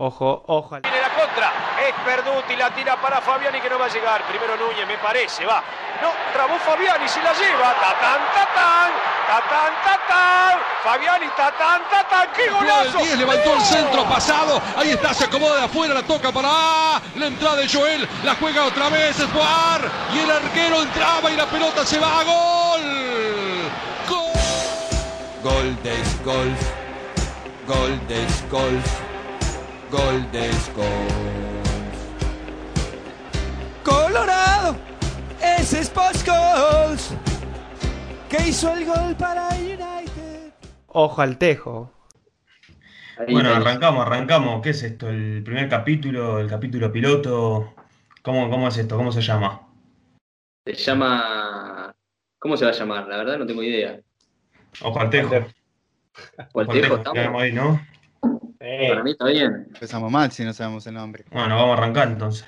Ojo, ojo. Tiene la contra. Es Perduti, la tira para Fabiani que no va a llegar. Primero Núñez, me parece, va. No, trabó Fabiani, se la lleva. Tatán, tatán. Tatán, tatán. Fabiani, tatán, tatán. ¡Qué golazo! 10 levantó el centro pasado. Ahí está, se acomoda de afuera, la toca para ah, la entrada de Joel. La juega otra vez, es Boar. Y el arquero entraba y la pelota se va a gol. Gol. Goldes Golf, Goldes Golf, Goldes Golf. Colorado, ese es Sports Goals, que hizo el gol para United. Ojo al tejo. Bueno, arrancamos, arrancamos. ¿Qué es esto? ¿El primer capítulo? ¿El capítulo piloto? ¿Cómo, cómo es esto? ¿Cómo se llama? Se llama. ¿Cómo se va a llamar? La verdad no tengo idea. Ojo al tejo. ¿O el Ojo al tejo estamos? ahí, ¿no? Para mí está bien. Empezamos mal si no sabemos el nombre. Bueno, vamos a arrancar entonces.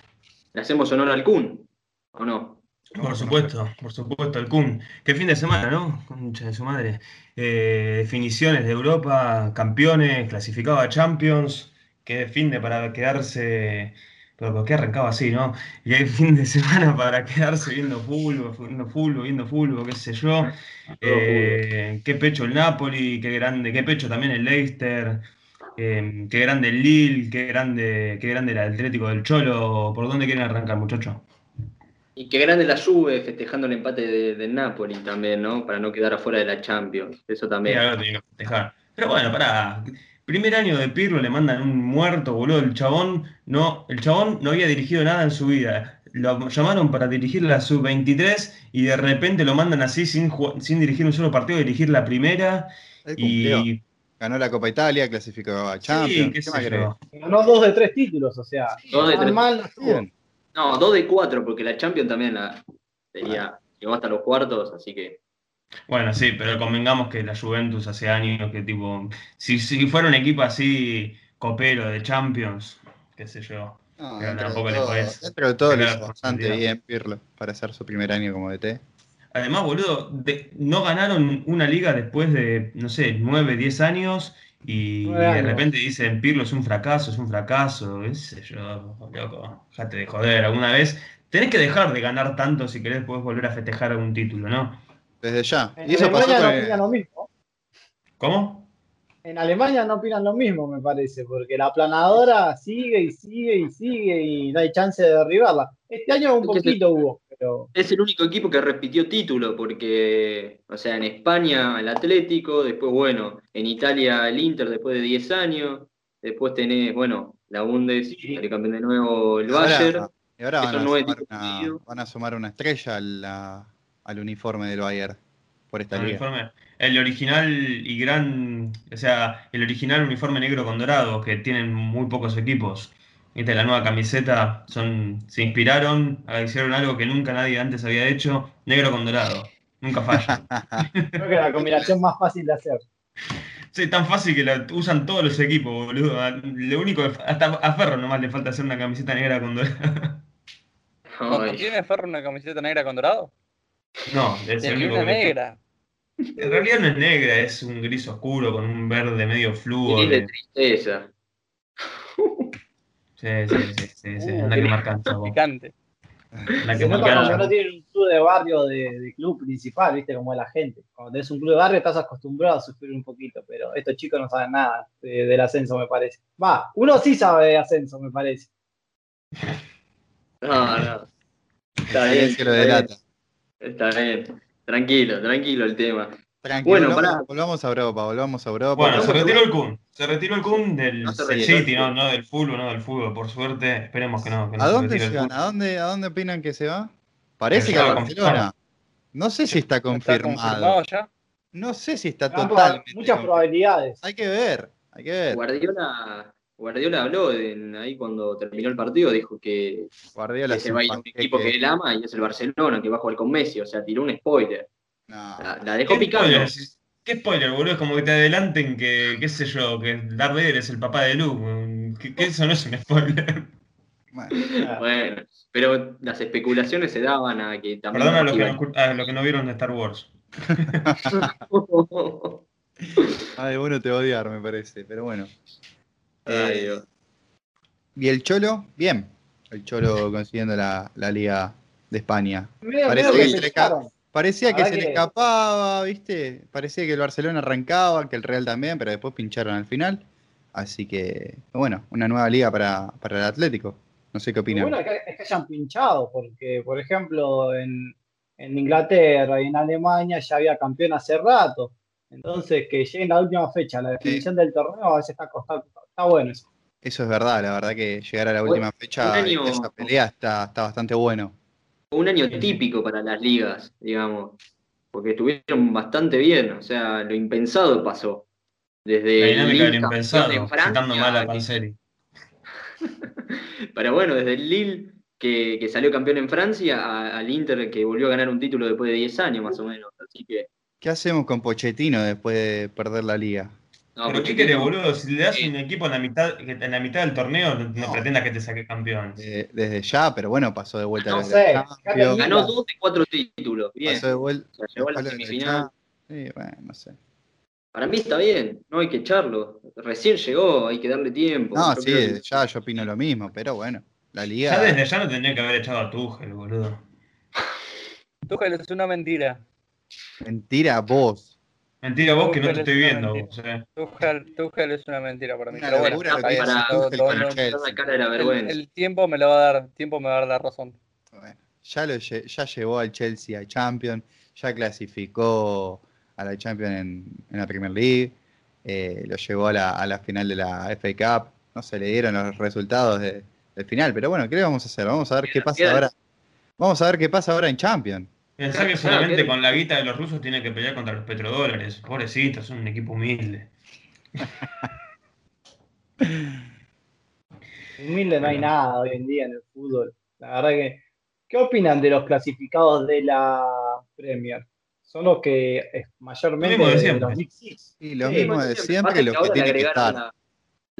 ¿Le hacemos honor al Kun? ¿O no? Por supuesto, por supuesto, el Kun. Qué fin de semana, ¿no? Concha de su madre. Eh, definiciones de Europa, campeones, clasificado a Champions. Qué fin de para quedarse. Pero ¿por qué arrancaba así, no? Y hay fin de semana para quedarse viendo fútbol, viendo fútbol, viendo fútbol, qué sé yo. Eh, qué pecho el Napoli, qué grande, qué pecho también el Leicester. Eh, qué grande el Lille, qué grande, qué grande el Atlético del Cholo. ¿Por dónde quieren arrancar, muchachos? Y qué grande la Juve festejando el empate de- Napoli también, ¿no? Para no quedar afuera de la Champions. Eso también. Sí, ahora tiene que festejar. Pero bueno, pará. Primer año de Pirlo le mandan un muerto, boludo. El chabón no, el chabón no había dirigido nada en su vida. Lo llamaron para dirigir la sub-23 y de repente lo mandan así sin, sin dirigir un solo partido, dirigir la primera. Él cumplió. Y Ganó la Copa Italia, clasificó a Champions. sí, qué ¿Qué más. Ganó dos de tres títulos, o sea, Dos de tres. mal no estuvo. Bien. No, dos de cuatro, porque la Champions también la tenía. Llegó hasta los cuartos, así que. Bueno, sí, pero convengamos que la Juventus hace años que tipo, si, si fuera un equipo así copero de Champions, qué sé yo. No, Pero tampoco todo, dentro de todo lo hizo bastante bien Pirlo para hacer su primer año como DT. Además, boludo, de- no ganaron una liga después de, no sé, 9, 10 años y de repente dicen Pirlo es un fracaso, es un fracaso, qué sé yo, loco, dejate de joder, alguna vez tenés que dejar de ganar tanto si querés podés volver a festejar algún título, ¿no? Desde ya. En Y eso pasó Alemania con no opinan lo mismo. ¿Cómo? En Alemania no opinan lo mismo, me parece, porque la planadora sigue y sigue y sigue y no hay chance de derribarla. Este año un poquito hubo, pero Es el único equipo que repitió título, porque, o sea, en España el Atlético, después, bueno, en Italia el Inter después de 10 años, después tenés, bueno, la Bundes, el campeón de nuevo el Bayern. Ahora, y ahora van a, una, van a sumar una estrella al, al uniforme del Bayern por esta El liga. uniforme, el original y gran, o sea, el original uniforme negro con dorado, que tienen muy pocos equipos. Viste, la nueva camiseta, son, se inspiraron, hicieron algo que nunca nadie antes había hecho, negro con dorado. Nunca falla. creo que es la combinación más fácil de hacer. Sí, tan fácil que la usan todos los equipos, boludo. A- Lo único, hasta a Ferro nomás le falta hacer una camiseta negra con dorado. ¿No Ay, tiene Ferro una camiseta negra con dorado? No, es el Tiene único una que- negra. En realidad no es negra, es un gris oscuro con un verde medio fluo. gris de- tristeza. Sí, sí, sí, sí, sí, Uh, anda que marcan. Picante. Anda que cuando todo. no tienen un club de barrio de, de club principal, viste, como es la gente. Cuando tenés un club de barrio estás acostumbrado a sufrir un poquito, pero estos chicos no saben nada de- del ascenso, me parece. Va, uno sí sabe de ascenso, me parece. No, no. Está bien, está bien, está bien. Tranquilo, tranquilo el tema. Tranquilo, Bueno, volvamos, a Europa, volvamos a Europa. Bueno, se retiró el Kun. Se retiró el Kun del, No City, no, no del fútbol, no del fútbol, por suerte. Esperemos que no. Que ¿A se dónde se? Kun. ¿A dónde, ¿A dónde opinan que se va? Parece que a Barcelona. No sé si está ¿Está confirmado. ya? No sé si está proba- totalmente. muchas confirmado. probabilidades. Hay que ver, hay que ver. Guardiola, Guardiola habló en- ahí cuando terminó el partido, dijo que, Guardiola que se va a ir a un equipo que él ama y es el Barcelona, que va a jugar con Messi, o sea, tiró un spoiler. No. La, la dejó ¿Qué picando. spoiler? ¿Qué spoiler, boludo? Es como que te adelanten que, qué sé yo, que Darth Vader es el papá de Luke. Que, que eso no es un spoiler. Bueno, Bueno, pero las especulaciones se daban a que también. Perdona a los que, no, iban- escu- a los que no vieron de Star Wars. ay, bueno, te va a odiar, me parece, pero bueno. Ay, Eh, Dios. ¿Y el Cholo? Bien. El Cholo consiguiendo la, la Liga de España. Parece medio que se le. Parecía que se le escapaba, ¿viste? Parecía que el Barcelona arrancaba, que el Real también, pero después pincharon al final. Así que, bueno, una nueva liga para, para el Atlético. No sé qué opinan. bueno es que, es que hayan pinchado, porque, por ejemplo, en, en Inglaterra y en Alemania ya había campeón hace rato. Entonces, que lleguen a la última fecha, la definición del torneo, a veces está costando. Está bueno eso. Eso es verdad, la verdad que llegar a la Bueno, última fecha año- esa pelea está, está bastante bueno. Un año típico para las ligas, digamos, porque estuvieron bastante bien, o sea, lo impensado pasó. Desde La dinámica el del impensado, en Francia, mal a Panseri. Pero bueno, desde el Lille, que, que salió campeón en Francia, a- al Inter, que volvió a ganar un título después de 10 años más o menos. Así que, ¿Qué hacemos con Pochettino después de perder la liga? No, ¿Pero qué querés, boludo? Si le das un equipo en la mitad, en la mitad del torneo, no, no pretendas que te saque campeón. Desde ya, pero bueno, pasó de vuelta No a los sé, ganó dos de cuatro títulos. Bien. pasó de vuelta. O sea, llegó a la semifinal. Sí, bueno, no sé. Para mí está bien, no hay que echarlo. Recién llegó, hay que darle tiempo. No, Yo sí, que- ya yo opino lo mismo, pero bueno, la liga. Ya desde ya no tendría que haber echado a Tuchel, boludo. Tuchel es una mentira. Mentira, vos. Mentira vos que no te estoy es viendo. vos, eh. Tuchel, Tuchel es una mentira para mí. Una Pero bueno, bien, hizo todo- todo la cara de la vergüenza. el tiempo me lo va a dar, tiempo me va a dar la razón. Bueno, ya, lo, ya llevó al Chelsea a Champions, ya clasificó a la Champions en, en la Premier League, eh, lo llevó a la, a la final de la FA Cup, no se le dieron los resultados de- del final, pero bueno, ¿qué le vamos a hacer? Vamos a ver qué pasa ahora. Vamos a ver qué pasa ahora en Champions. Pensá que solamente claro. con la guita de los rusos tiene que pelear contra los petrodólares. Pobrecitos, son un equipo humilde. Humilde no hay nada hoy en día en el fútbol. La verdad que. ¿Qué opinan de los clasificados de la Premier? Son los que mayormente Lo mismo de siempre. los Big Six. Y lo Sí, mismo Bueno, de siempre, que los que tienen que agregaron estar. La,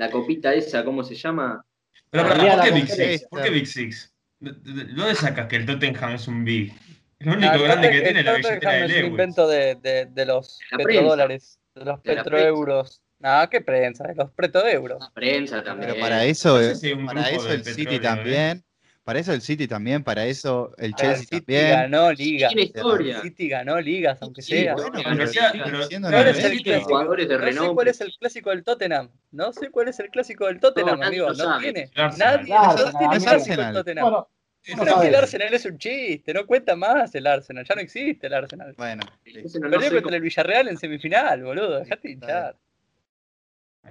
la copita esa, ¿cómo se llama? Pero, Liga ¿por qué Big. Six? ¿Por qué Big Six? ¿De de- de dónde sacas que el Tottenham es un Big? Lo Ah, único el grande que Totten- tiene la el billetera Tottenham de es un Lewis. invento de, de, de los La petrodólares, de los De petroeuros. No, qué prensa, de los petroeuros. La prensa también. Pero para eso, No sé si para eso el City petróleo, ¿eh? también, para eso el City también, para eso el ver, Chelsea City también. ganó ligas. Tiene historia. City ganó ligas, aunque Sí, sea. bueno, Bueno, Pero pero ya- sigue pero- siendo pero una ¿cuál es el jugadores de No sé cuál es el clásico del Tottenham. No sé cuál es el clásico del Tottenham, No, nadie amigo. No sabe. tiene. El Arsenal. Nadie El no tiene clásico el Arsenal. Tottenham. No Pero es que el. Arsenal es un chiste, no cuenta más el Arsenal, ya no existe el Arsenal. Bueno, no- no Perdió sé contra cómo- el Villarreal en semifinal, boludo, dejate de hinchar.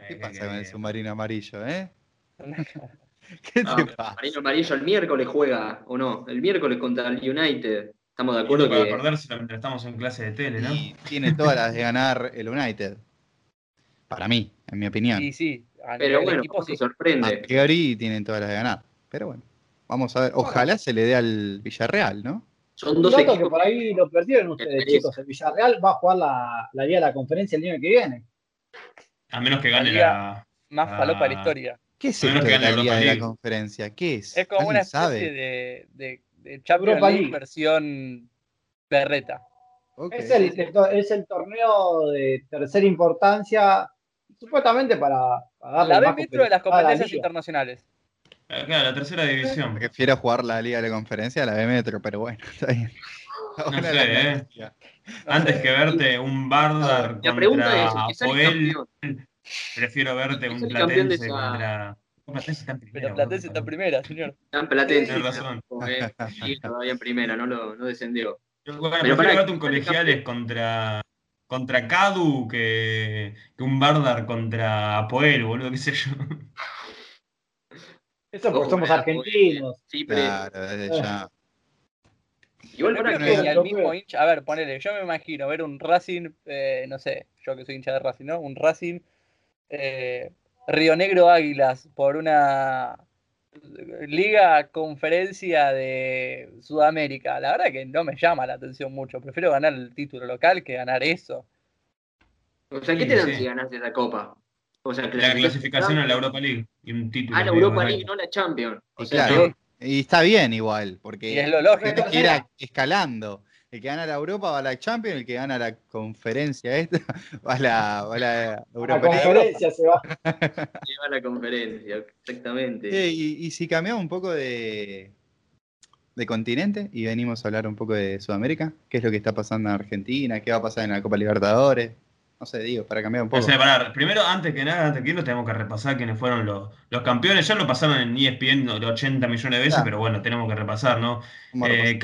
¿qué pasa con el submarino amarillo, eh? ¿Qué Ah, te pasa? Marino Amarillo el miércoles juega, ¿o no? El miércoles contra el United. Estamos de acuerdo para que. perdérselo mientras estamos en clase de tele, ¿no? Y tiene todas las de ganar el United. Para mí, en mi opinión. Sí, a Pero bueno, equipo ¿cómo sí. se sorprende? A priori tienen todas las de ganar. Pero bueno, vamos a ver. Ojalá se le dé al Villarreal, ¿no? Son Un dos dato que equipos. por ahí lo perdieron ustedes, chicos. El Villarreal va a jugar la, la Liga de la Conferencia el año que viene. A menos que gane Liga- la. Más falopa de la historia. ¿Qué es A menos esto que de gane la Liga de la. Conferencia? ¿Qué es? Es como una ¿Alguien especie sabe? de, de, de Champions League versión berreta. Es, el, es el torneo de tercera importancia, supuestamente para, para darle La B más metro de las la competencias liga. internacionales. Eh, Claro, la tercera división. Prefiero jugar la Liga de la Conferencia a la B Metro, pero bueno, está bien. Ahora sé, la ¿eh? Antes que verte un Bardar La pregunta es: contra ¿el que sale Apoel, campeón? prefiero verte ¿El un Platense esa- contra. Platense está en primera, Pero Platense está en primera, señor. Tan platense. Tenés razón. Sí, todavía en primera, no, lo, no descendió. Yo, bueno, Pero prefiero verte un ¿quién sale colegiales contra. Contra Cadu que, que un Bardar contra Apoel, boludo, qué sé yo. Eso porque somos argentinos. Sí, pero Claro, desde ya. igual creo que no, ni al mismo hincha, a ver, ponele, yo me imagino ver un Racing, eh, no sé, yo que soy hincha de Racing, ¿no? Un Racing eh, Río Negro Águilas por una liga conferencia de Sudamérica. La verdad que no me llama la atención mucho. Prefiero ganar el título local que ganar eso. O sea, ¿qué Sí, te dan sí. si ganas esa copa? O sea, La clasificación a la Europa League y un título. Ah, la Europa. League, no la Champions. O Y sea, claro, y está bien igual, porque Y es lo lógico. que ir a- escalando. El que gana la Europa va a la Champions, el que gana la conferencia esta va a la, va a la La Europa League. conferencia se va. Lleva la conferencia, exactamente. Y, y si cambiamos un poco de, de continente y venimos a hablar un poco de Sudamérica, ¿qué es lo que está pasando en Argentina? ¿Qué va a pasar en la Copa Libertadores? No sé, digo, para cambiar un O poco. sea, pará, primero, antes que nada, antes que irnos, tenemos que repasar quiénes fueron los, los campeones. Ya lo pasaron en ESPN 80 millones de veces, Claro. pero bueno, tenemos que repasar, ¿no? Eh,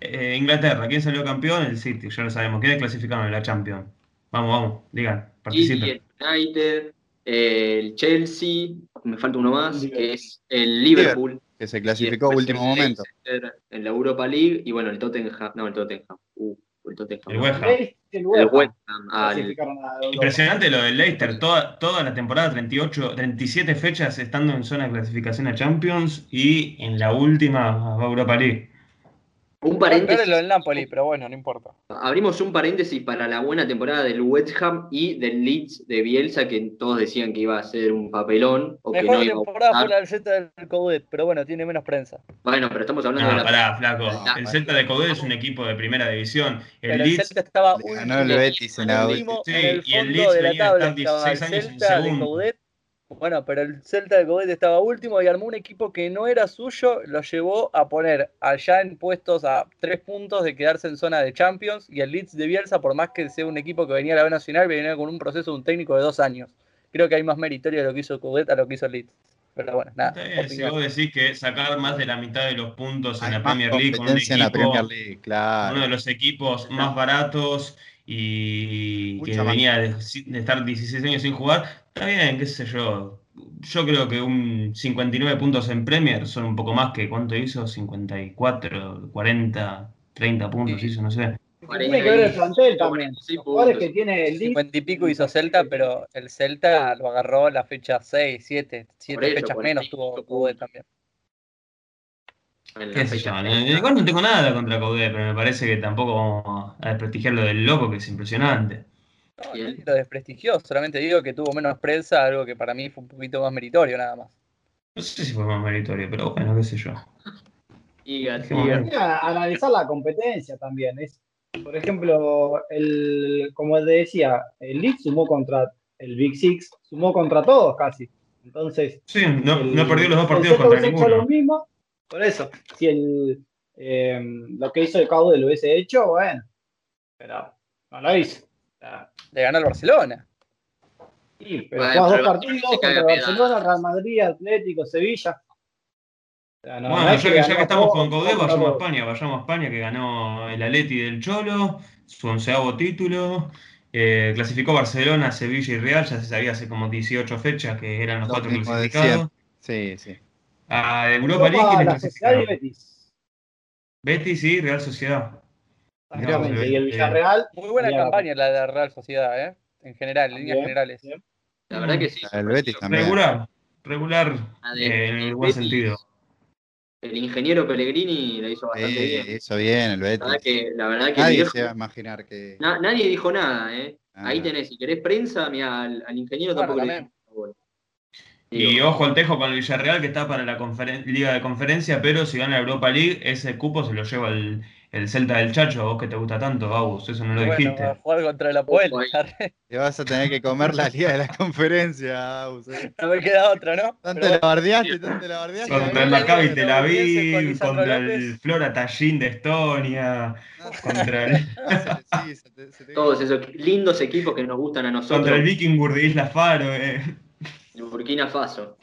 eh, Inglaterra, ¿quién salió campeón? El City, ya lo sabemos. ¿Quiénes clasificaron en la Champions? Vamos, vamos, digan, participen. el United, el Chelsea, me falta uno más, que es el Liverpool. que se clasificó último momento. En la Europa League, y bueno, el Tottenham, no, el Tottenham, uh, el Tottenham. El West Ham. El El West Ham West Ham, al- clasificaron a Europa. Impresionante lo del Leicester, toda, toda la temporada, 38, 37 fechas estando en zona de clasificación a Champions y en la última a Europa League. Un paréntesis. es lo del Napoli, pero bueno, no importa. Abrimos un paréntesis para la buena temporada del West Ham y del Leeds de Bielsa, que todos decían que iba a ser un papelón o que Mejor no iba a temporada fue la del Celta del Coudet, pero bueno, tiene menos prensa. Bueno, pero estamos hablando de No, la. pará, flaco. la- El Celta de Coudet es un equipo de primera división. El Pero el Leeds Celta estaba último, ganó el Betis en la último Sí, en el y el fondo Leeds de la venía de tabla. estar Estaba el 16 años en Celta de segundo. Coudet. Bueno, pero el Celta de Coudet estaba último y armó un equipo que no era suyo, lo llevó a poner allá en puestos a tres puntos de quedarse en zona de Champions y el Leeds de Bielsa, por más que sea un equipo que venía a la B Nacional, venía con un proceso de un técnico de dos años. Creo que hay más meritorio de lo que hizo Coudet a lo que hizo el Leeds. Pero bueno, nada. Si vos decís que sacar más de la mitad de los puntos en la Premier League con un competencia en la equipo, Premier League, claro. uno de los equipos más baratos y Mucha que más. venía de, de estar 16 años sin jugar, está bien, qué sé yo. Yo creo que un 59 puntos en Premier son un poco más que cuánto hizo, 54, 40, 30 puntos hizo, no sé. Tiene que ver el plantel también. 46 Los que tiene el Leeds 50 y pico hizo Celta, pero el Celta lo agarró la fecha 6, 7, 7 eso, fechas 45 menos tuvo. Coudet también. Qué sé fecha yo, igual no tengo nada contra Coudet, pero me parece que tampoco vamos a desprestigiar lo del loco, que es impresionante. No, Bien. nadie lo desprestigió, solamente digo que tuvo menos prensa, algo que para mí fue un poquito más meritorio nada más. No sé si fue más meritorio, pero bueno, qué sé yo. Y y analizar la competencia también. Es, por ejemplo, el, como te decía, el Leeds sumó contra el Big Six, sumó contra todos casi. Entonces, Sí, no, el- no perdió los dos partidos contra lo ninguno. mismo, por eso, si el, eh, lo que hizo el Caude lo hubiese hecho, bueno, pero no lo hizo. O sea, Le ganó al Barcelona. sí, pero Bueno, dos partidos contra. Barcelona, Real Madrid, Atlético, Sevilla. O sea, no- no Bueno, ya que, ya ganó que estamos todo, con contra vayamos a. España, vayamos a España, que ganó el Atleti del Cholo, su onceavo título, eh, clasificó Barcelona, Sevilla y Real, ya se sabía hace como 18 fechas que eran los Lo cuatro clasificados. Sí, sí. A Europa League, Europa, ¿quiénes la Sociedad y? Betis. Betis y Real Sociedad. Exactamente, Mirá, y el eh, Villarreal. Muy buena campaña la de la Real Sociedad, ¿eh? En general, en líneas generales. bien. La verdad que sí. El Betis también. Regular, regular eh, en el buen Betis, sentido. El ingeniero Pellegrini la hizo bastante Eh, bien. hizo bien el La verdad Betis. que, la verdad que Nadie viejo- se va a imaginar que. na- nadie dijo nada, ¿eh? Ah. Ahí tenés, si querés prensa, mira, al, al ingeniero Bueno, tampoco le también. bola. Y ojo al tejo con el Villarreal, que está para la Liga de Conferencia, pero si gana la Europa League, ese cupo se lo lleva el, el Celta del Chacho, vos que te gusta tanto, Agus, eso no lo Bueno, dijiste. a jugar contra el ahí. Te vas a tener que comer la liga de la conferencia, Agus, eh. No me queda otra, ¿no? Tanto Pero la bardeaste, tanto la bardeaste. Contra el Maccabi Tel Aviv, contra el. Flora Tallinn de Estonia, contra el, Sí, se te- se te- todos esos lindos equipos que nos gustan a nosotros. contra el Vikingur de Isla Faro. eh. Burkina Faso.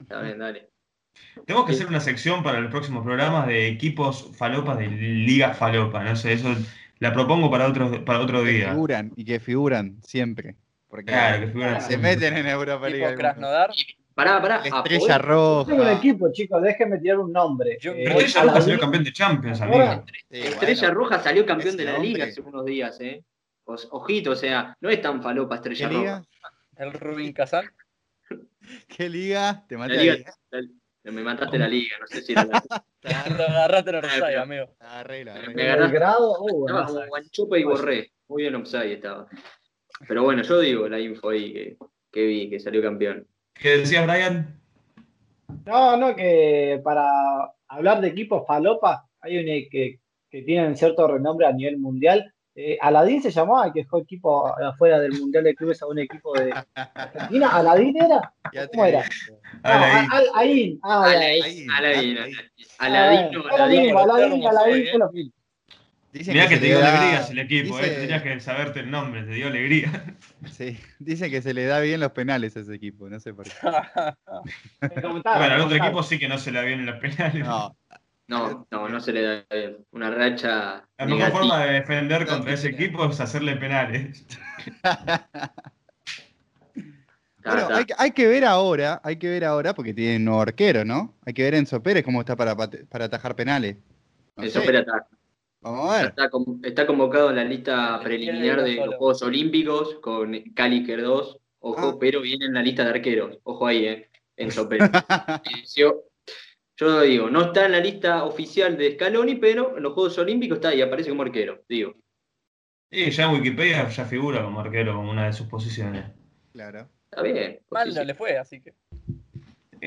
Está bien, dale. Tenemos que hacer una sección para los próximos programas de equipos falopas de Liga Falopa, no sé, eso la propongo para otro, para otro que día. figuran y que figuran siempre. Porque Claro, que figuran se siempre. meten en Europa algunos. Krasnodar. Pará, pará. La estrella roja. Tengo un equipo, chicos, déjenme tirar un nombre. Yo- Eh, Pero Estrella Roja salió Liga- campeón de Champions, amigo. Sí, Estrella bueno. Roja salió campeón de la hombre. liga hace unos días, ¿eh? Ojito, o sea, no es tan falopa ¿Qué Estrella liga? Roja. El Rubin Kazan. ¿Qué liga? Te maté La ahí. liga, la- me mataste la liga, no sé si era la. Agarraste en Orsay, amigo. La agarré, la Me agarraste. Belgrado, uh, Estaba como guanchope y borré. Muy bien offside estaba. Pero bueno, yo digo la info ahí que, que vi, que salió campeón. ¿Qué decías, Brian? No, no, que para hablar de equipos falopa, hay un e- que, que tienen cierto renombre a nivel mundial. Eh, Aladín se llamaba, que dejó equipo afuera del Mundial de Clubes a un equipo de Argentina. ¿Aladín era? ¿Cómo era? Ah, Aladín. Ah, Aladín, Aladín, Aladín, Aladín. Aladino, Ah. Aladín, Aladín, Aladín. Dicen Mirá que se te dio da- alegrías el equipo, dice- eh. Tenías que saberte el nombre, te dio alegría. Sí, dicen que se le da bien los penales a ese equipo, no sé por qué. Bueno, al otro equipo sí que no se le da bien en los penales. No, No, no, no se le da. Una racha La mejor negativa. forma de defender contra ese equipo es hacerle penales. Bueno, hay, que- hay que ver ahora, hay que ver ahora, porque tiene un nuevo arquero, ¿no? Hay que ver Enzo Pérez cómo está para, para atajar penales. No sé, espera, está, Vamos a ver. está, está convocado en la lista El preliminar de los. Juegos Olímpicos con Cali 2. Ojo, Ah. pero viene en la lista de arqueros. Ojo ahí, eh. Enzo Pérez. Yo, lo digo, no está en la lista oficial de Scaloni, pero en los Juegos Olímpicos está y aparece como arquero. Digo, Y ya en Wikipedia ya figura como arquero, como una de sus posiciones. Claro. está bien. Mal porque no sí. le fue, así que.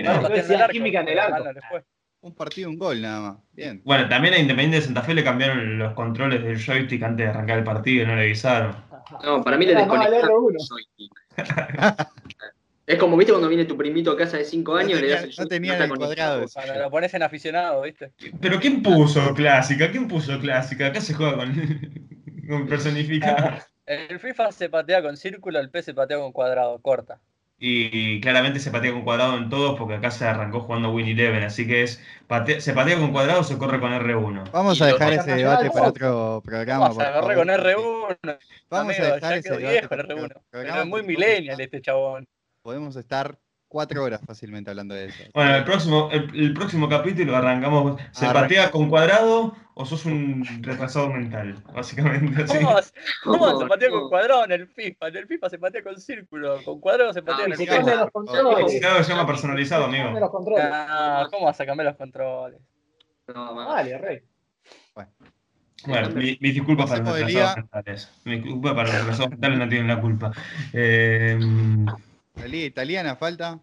Mal no. arco, química en el arco. mal no le fue. Un partido, un gol nada más. Bien. Bueno, también a Independiente de Santa Fe le cambiaron los controles del joystick antes de arrancar el partido y no le avisaron. No, para mí le desconectaron R1. el joystick. Es como, viste, cuando viene tu primito a casa de 5 años, le tenía- das el no tenía el cuadrado. Cuando lo pones en aficionado, ¿viste? Pero ¿quién puso clásica? ¿Quién puso clásica? Acá se juega con, con personificar. El FIFA se patea con círculo, el P se patea con cuadrado, corta. Y claramente se patea con cuadrado en todos porque acá se arrancó jugando Win Eleven, así que es se patea con cuadrado o se corre con R1. Vamos a dejar ese debate para ¿no? otro programa. Vamos a favor, con porque R1. Vamos a dejar ese debate viejo para el otro R1. Pero programa, es muy millennial este chabón. Podemos estar cuatro horas fácilmente hablando de eso. Bueno, el próximo, el, el próximo capítulo arrancamos. ¿Se Arranca- patea con cuadrado o sos un retrasado mental? Básicamente así. ¿Cómo, cómo se patea no. con cuadrado en el FIFA? En el FIFA se patea con círculo, con cuadrado se patea Ah, en el FIFA. los controles. Se llama personalizado, amigo. los controles. Ah, ¿Cómo vas a cambiar los controles? No. Dale, rey. Bueno, mi- mis disculpas para los retrasados mentales. Mis disculpas para los retrasados mentales, no tienen la culpa. Eh, La liga italiana falta.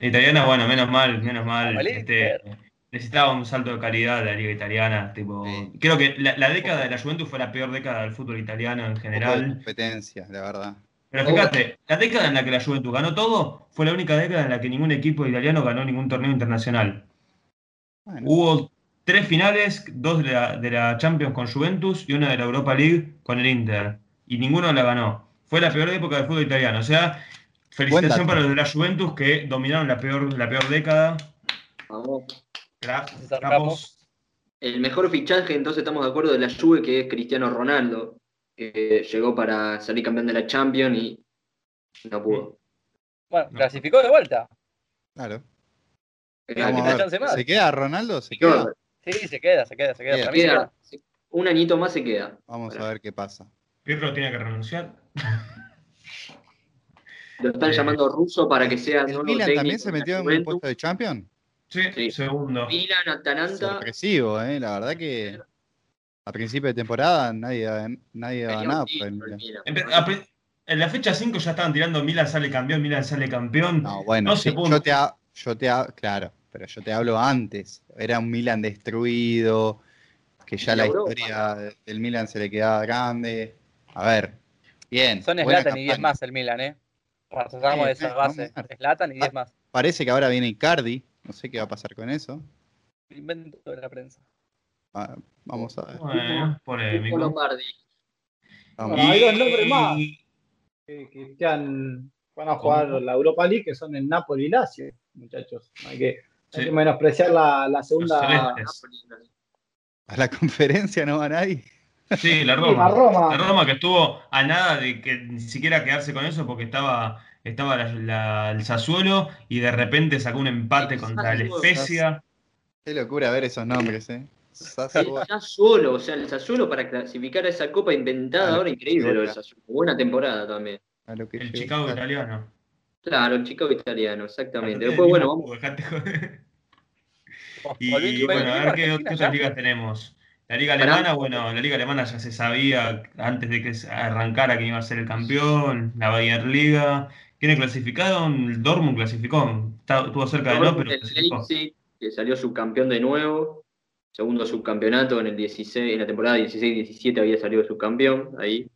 italiana, bueno, menos mal, menos mal. Este, necesitaba un salto de calidad la liga italiana. Tipo, Sí. Creo que la, la década de la Juventus fue la peor década del fútbol italiano en poco de general. competencia, la verdad. Pero fíjate, la década en la que la Juventus ganó todo fue la única década en la que ningún equipo italiano ganó ningún torneo internacional. Bueno, Hubo tres finales, dos de la, de la Champions con Juventus y una de la Europa League con el Inter. Y ninguno la ganó. Fue la peor época del fútbol italiano. O sea, felicitación para los de la Juventus que dominaron la peor, la peor década. Vamos. El mejor fichaje, entonces estamos de acuerdo, de la Juve, que es Cristiano Ronaldo, que llegó para salir campeón de la Champions y no pudo. Bueno, No. clasificó de vuelta. claro. Chance más. ¿Se queda Ronaldo? ¿Se queda? Sí, se queda, se queda, se queda. Se Queda- un añito más se queda. Vamos a ver qué pasa. Pirlo tiene que renunciar. Lo están Eh, llamando ruso para que sea ¿El Milan técnico también se metió en un puesto de champion? Sí, Sí. segundo. Milan, Atalanta, Sorpresivo, ¿eh? La verdad que a principio de temporada nadie, nadie daba nada por el Milan. Milan. En la fecha 5 ya estaban tirando Milan sale campeón, Milan sale campeón. No, bueno, No sí, yo te ha- yo te ha- claro, pero yo te hablo antes. Era un Milan destruido, que ya la Europa. historia del Milan se le quedaba grande. A ver, bien. Son Slatan y 10 campaña. más el Milan, ¿eh? Pasamos de Sí, esa sí, base. vamos a ver. Slatan y 10 más. Parece que ahora viene Icardi, no sé qué va a pasar con eso. Invento de la prensa. Ah, Vamos a ver. Bueno, polémico. Lombardi. Vamos. Bueno, hay dos nombres más. Que, que están- van a jugar la Europa League, que son el Napoli y Lazio, muchachos. Hay que, hay Sí. que menospreciar la, la segunda. A la conferencia no va nadie. Sí, la Roma. la Roma. La Roma que estuvo a nada de que ni siquiera quedarse con eso porque estaba, estaba la- la- el Sassuolo y de repente sacó un empate contra el Sassuolo. Especia. Qué locura ver esos nombres, ¿eh? El Sassuolo. Sassuolo, o sea, el Sassuolo para clasificar a esa copa inventada ahora, increíble lo del Sassuolo. Buena temporada también. a lo que El. Chicago italiano. Claro, el Chicago italiano, exactamente. Después, bueno, vamos. Y bueno, a ver qué, otras ligas tenemos. La liga alemana, bueno, la liga alemana ya se sabía antes de que arrancara quién iba a ser el campeón, la Bayern Liga. ¿Quiénes clasificaron? El Dortmund clasificó. Estuvo cerca de no, pero el clasificó. Leipzig, que salió subcampeón de nuevo. segundo subcampeonato en el 16, en la temporada 16-17 había salido subcampeón ahí.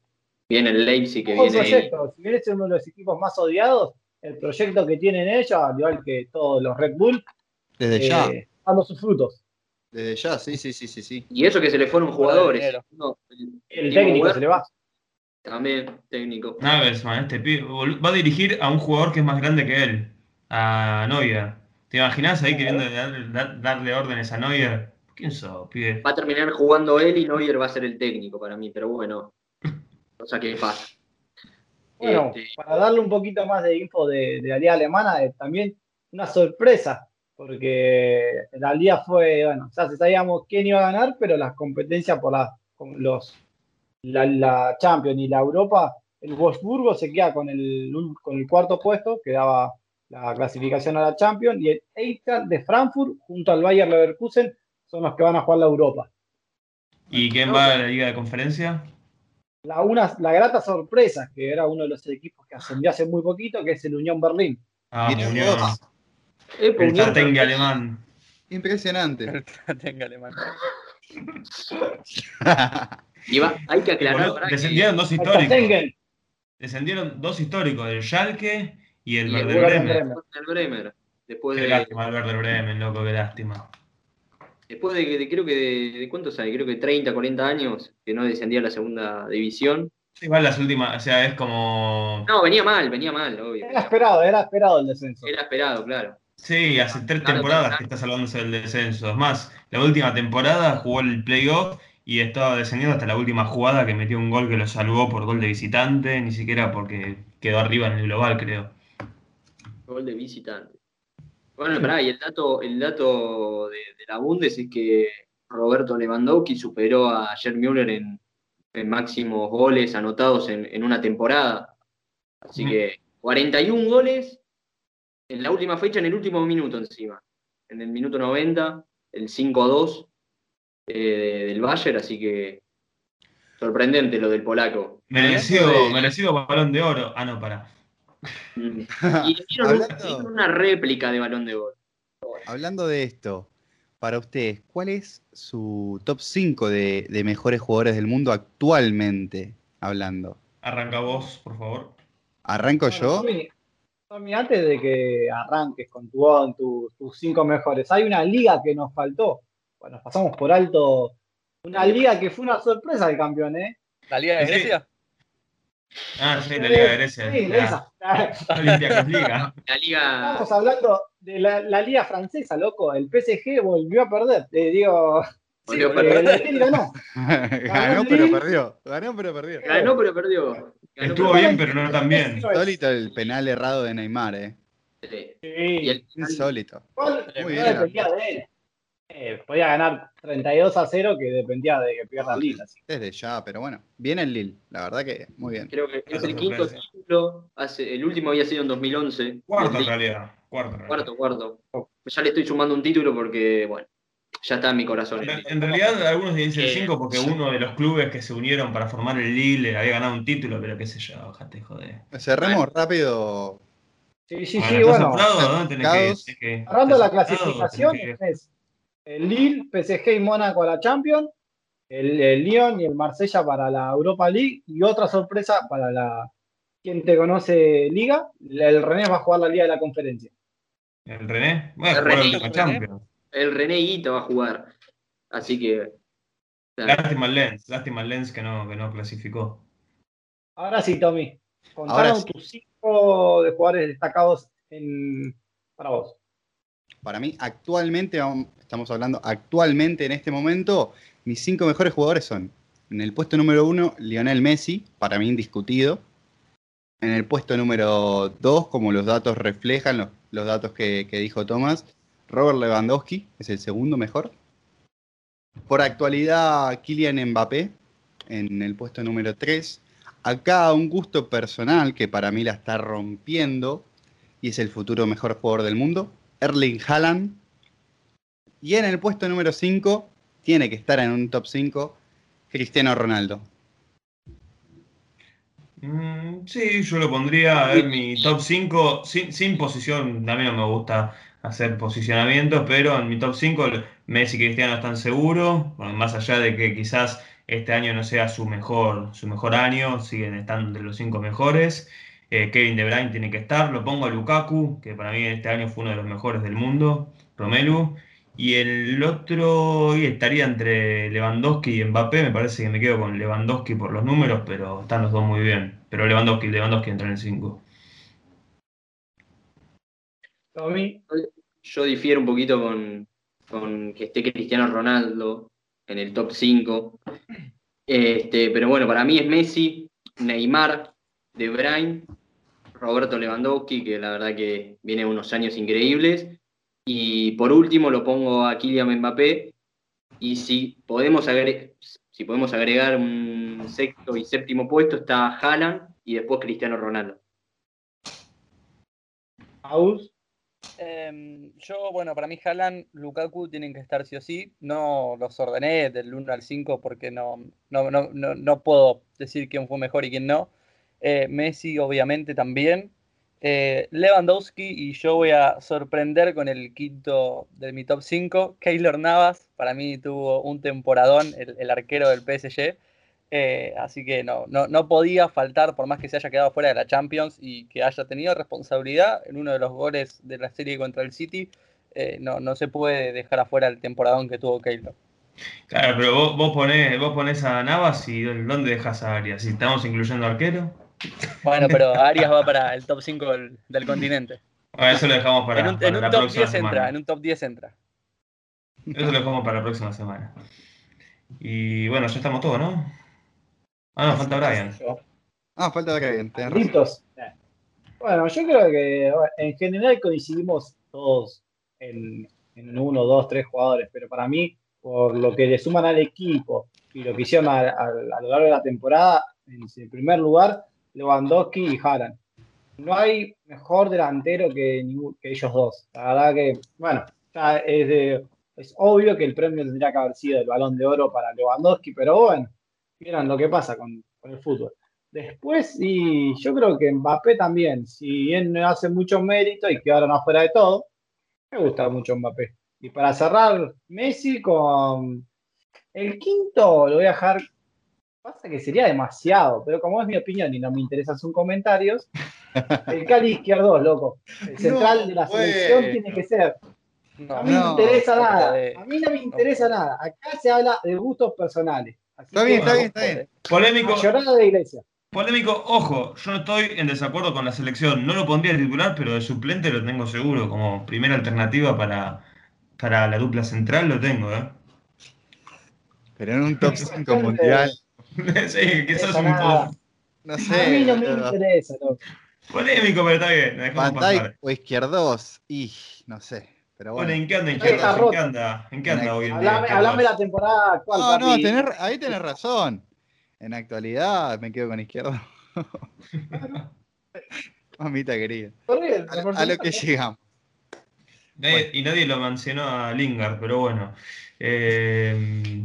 Viene el Leipzig que viene ahí. proyecto, si bien es uno de los equipos más odiados, el proyecto que tienen ellos, al igual que todos los Red Bull, Desde eh, ya, dando sus frutos. Desde ya, sí, sí, sí, sí, sí. Y eso que se le fueron jugadores. No, el, técnico se le va. También, técnico. Nagelsmann, este pibe, va a dirigir a un jugador que es más grande que él, a Neuer. ¿Te imaginas ahí queriendo darle, dar- darle órdenes a Neuer? ¿Quién sos, pibe? Va a terminar jugando él y Neuer va a ser el técnico para mí, pero bueno, cosa que pasa. Bueno, Este, para darle un poquito más de info de, de la liga alemana, eh, también una sorpresa, porque la liga fue, bueno, ya sabíamos quién iba a ganar, pero las competencias por la, los, la, la Champions y la Europa, el Wolfsburgo se queda con el, con el cuarto puesto, que daba la clasificación a la Champions, y el Eintracht de Frankfurt junto al Bayer Leverkusen son los que van a jugar la Europa. ¿Y quién va a la Liga de Conferencia? La, una, la grata sorpresa, que era uno de los equipos que ascendió hace muy poquito, que es el Unión Berlín. Ah, Unión. Eh, El Tatengue alemán. Impresionante. Tenga alemán. y va- hay que aclarar. Que- Descendieron dos El históricos. Descendieron dos históricos, el Schalke y el y el. Bremen. el Bremer. Después Qué de, lástima el Werder Bremen, loco, qué lástima. después de, de- creo que de, de cuántos hay, creo que 30, 40 años que no descendía a la segunda división. Igual las últimas, o sea, es como... No, venía mal, venía mal, obvio. Era esperado, era esperado el descenso. Era esperado, claro. Sí, hace tres Claro, temporadas claro. que está salvándose del descenso. Es más, la última temporada jugó el playoff y estaba descendiendo hasta la última jugada que metió un gol que lo salvó por gol de visitante, ni siquiera porque quedó arriba en el global, creo. Gol de visitante. Bueno, pará, y el dato, el dato de, de la Bundes es que Roberto Lewandowski superó a Gerd Müller en, en máximos goles anotados en, en una temporada. Así Mm. que 41 goles en la última fecha, en el último minuto encima. En el minuto 90, el 5-2 eh, del Bayern, así que sorprendente lo del polaco. Merecido, de- merecido balón de oro. Ah, no, para. Mm. Y le dieron, Hablando- una réplica de balón de oro. Hablando de esto, para ustedes, ¿cuál es su top 5 de, de mejores jugadores del mundo actualmente hablando? Arranca vos, por favor. ¿Arranco Bueno, yo? Tommy, Tommy, antes de que arranques con tu, tu- tus cinco mejores, hay una liga que nos faltó. Bueno, nos pasamos por alto. Una liga que fue una sorpresa del campeón, ¿eh? ¿La Liga de Sí. Grecia? Ah, sí, la Liga de Grecia. Sí, la esa. Olympiacos Liga. La liga. Estamos hablando de la, la liga francesa, loco. El PSG volvió a perder. Te digo, volvió a eh, perder. el Lille ganó. Ganó pero perdió. Ganó pero perdió. Ganó, pero perdió. Estuvo bien, pero no tan bien. Insólito el penal errado de Neymar, eh. Sí. Y el Insólito. Muy bien. dependía de él. Eh, podía ganar 32 a 0 que dependía de que pierda el Lille. así. Desde ya, pero bueno. Bien el Lille, la verdad que muy bien. creo que es el quinto título. Hace, el último había sido en 2011. Cuarto en realidad. Cuarto. Cuarto, cuarto. Ya le estoy sumando un título porque, bueno, ya está en mi corazón. En, en realidad, algunos dicen Eh, 5 porque uno de los clubes que se unieron para formar el Lille había ganado un título, pero qué sé yo, déjate joder. Cerremos rápido. Sí, sí, Bueno, sí, ¿estás bueno. soplado, no? Tenés tenés Cerrando la clasificación Tenés que- es el Lille, PSG y Mónaco a la Champions, el, el Lyon y el Marsella para la Europa League y otra sorpresa para la quien te conoce Liga, el René va a jugar la Liga de la Conferencia. ¿El René? Bueno, El René. Champions. El René Guita va a jugar. Así que. Lástima el Lens, lástima el Lens que no, que no clasificó. Ahora sí, Tommy, sí. tus cinco de jugadores destacados en, para vos. Para mí, actualmente, estamos hablando actualmente en este momento, mis cinco mejores jugadores son, en el puesto número uno, Lionel Messi, para mí indiscutido. En el puesto número dos, como los datos reflejan, los, los datos que, que dijo Tomás, Robert Lewandowski es el segundo mejor. Por actualidad, Kylian Mbappé en el puesto número 3. Acá un gusto personal que para mí la está rompiendo y es el futuro mejor jugador del mundo, Erling Haaland. Y en el puesto número 5, tiene que estar en un top 5, Cristiano Ronaldo. Mm, sí, yo lo pondría ver mi top 5 sin, sin posición. A mí no me gusta hacer posicionamientos, pero en mi top 5 Messi y Cristiano están seguros, más allá de que quizás este año no sea su mejor, su mejor año, siguen estando entre los 5 mejores. Eh, Kevin De Bruyne tiene que estar, lo pongo a Lukaku, que para mí este año fue uno de los mejores del mundo, Romelu. Y el otro estaría entre Lewandowski y Mbappé, me parece que me quedo con Lewandowski por los números, pero están los dos muy bien. Pero Lewandowski, Lewandowski entra en el 5. Tommy. Yo difiero un poquito con, con que esté Cristiano Ronaldo en el top 5. Este, pero bueno, para mí es Messi, Neymar, De Bruyne, Roberto Lewandowski, que la verdad que viene unos años increíbles. Y por último lo pongo a Kylian Mbappé. Y si podemos, agregar, si podemos agregar un sexto y séptimo puesto, está Haaland y después Cristiano Ronaldo. Aus. Em, yo, bueno, para mí Haaland, Lukaku tienen que estar sí o sí. No los ordené del 1 al 5 porque no, no, no, no, puedo decir quién fue mejor y quién no. Eh, Messi, obviamente, también. Eh, Lewandowski y yo voy a sorprender con el quinto de mi top 5. Keylor Navas, para mí tuvo un temporadón, el, arquero del PSG. Eh, así que no, no, no, podía faltar, por más que se haya quedado fuera de la Champions y que haya tenido responsabilidad en uno de los goles de la serie contra el City, eh, no, no se puede dejar afuera el temporadón que tuvo Keylor. Claro, pero vos, vos, ponés, vos ponés a Navas y ¿dónde dejas a Arias? Si estamos incluyendo arquero. Bueno, pero Arias va para el top 5 del, continente. Bueno, eso lo dejamos para, en un, en un top 10 entra, en un top 10 entra. Eso lo dejamos para la próxima semana. Y bueno, ya estamos todos, ¿no? Ah, no, falta Brian. Ah, falta Brian. Listos. Bueno, yo creo que en general coincidimos todos en, en uno, dos, tres jugadores, pero para mí, por lo que le suman al equipo y lo que hicieron a, a lo largo de la temporada, en primer lugar, Lewandowski y Haaland. No hay mejor delantero que, ellos dos. La verdad que, bueno, es, es obvio que el premio tendría que haber sido el balón de oro para Lewandowski, pero bueno, miren lo que pasa con, el fútbol. Después, y yo creo que Mbappé también, si bien no hace mucho mérito y que ahora no afuera de todo, me gusta mucho Mbappé. Y para cerrar, Messi con el quinto lo voy a dejar Pasa que sería demasiado, pero como es mi opinión y no me interesan sus comentarios, el Cali izquierdo, loco. El central de la selección tiene que ser. a mí no, me interesa nada. A mí no me interesa nada. Acá se habla de gustos personales. Está bien, está bien, está bien. Polémico. de iglesia. Polémico, ojo, yo no estoy en desacuerdo con la selección. No lo pondría titular, pero de suplente lo tengo seguro. Como primera alternativa para, para la dupla central lo tengo, ¿eh? Pero en un top 5 mundial. sí, quizás un poco. No sé. A mí no me interesa, no. Polémico, pero está bien. O izquierdos, y no sé. Pero bueno. ¿en qué anda izquierdos? ¿En qué anda? ¿En qué anda hoy en día? Hablame la temporada actual. No, no, ahí tenés razón. En actualidad me quedo con izquierdo. Mamita querida. A, a, lo que llegamos. Y nadie lo mencionó a Lingard, pero bueno. Eh,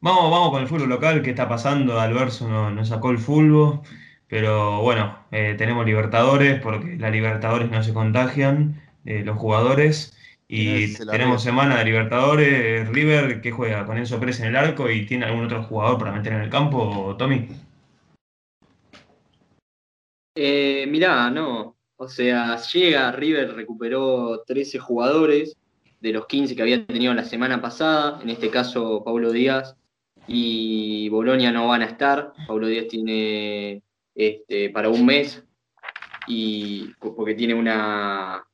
Vamos, vamos con el fútbol local, ¿qué está pasando? Alverso nos no sacó el fútbol, pero bueno, eh, tenemos Libertadores, porque las Libertadores no se contagian, eh, los jugadores, y tenemos semana de Libertadores, River, que juega con Enzo Pérez en el arco y tiene algún otro jugador para meter en el campo, Tommy. Eh, mirá, no, o sea, llega, River recuperó 13 jugadores de los 15 que había tenido la semana pasada, en este caso Paulo Díaz y Bolonia no van a estar. Pablo Díaz tiene este, para un mes y porque tiene una,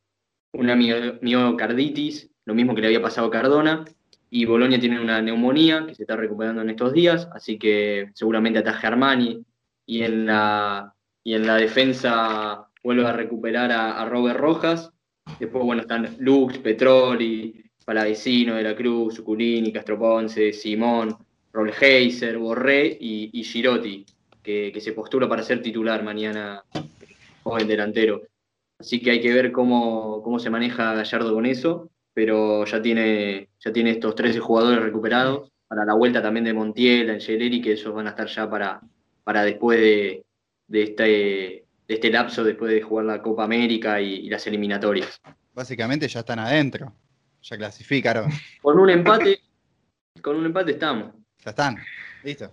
una miocarditis, lo mismo que le había pasado a Cardona. Y Bolonia tiene una neumonía que se está recuperando en estos días, así que seguramente ataje Armani. Y en la, y en la defensa vuelve a recuperar a, Robert Rojas. Después, bueno, están Lux, Petroli, Palavecino, De la Cruz, Suculini, Castro Ponce, Simón, Rolheiser, Borré y, y Girotti, que, se postula para ser titular mañana, joven delantero. Así que hay que ver cómo, cómo se maneja Gallardo con eso, pero ya tiene, ya tiene estos 13 jugadores recuperados. Para la vuelta también de Montiel, Angeleri, que esos van a estar ya para, para después de, de, este, de este lapso, después de jugar la Copa América y, las eliminatorias. básicamente ya están adentro. Ya clasificaron. Con un empate, con un empate estamos. Ya están. Listo.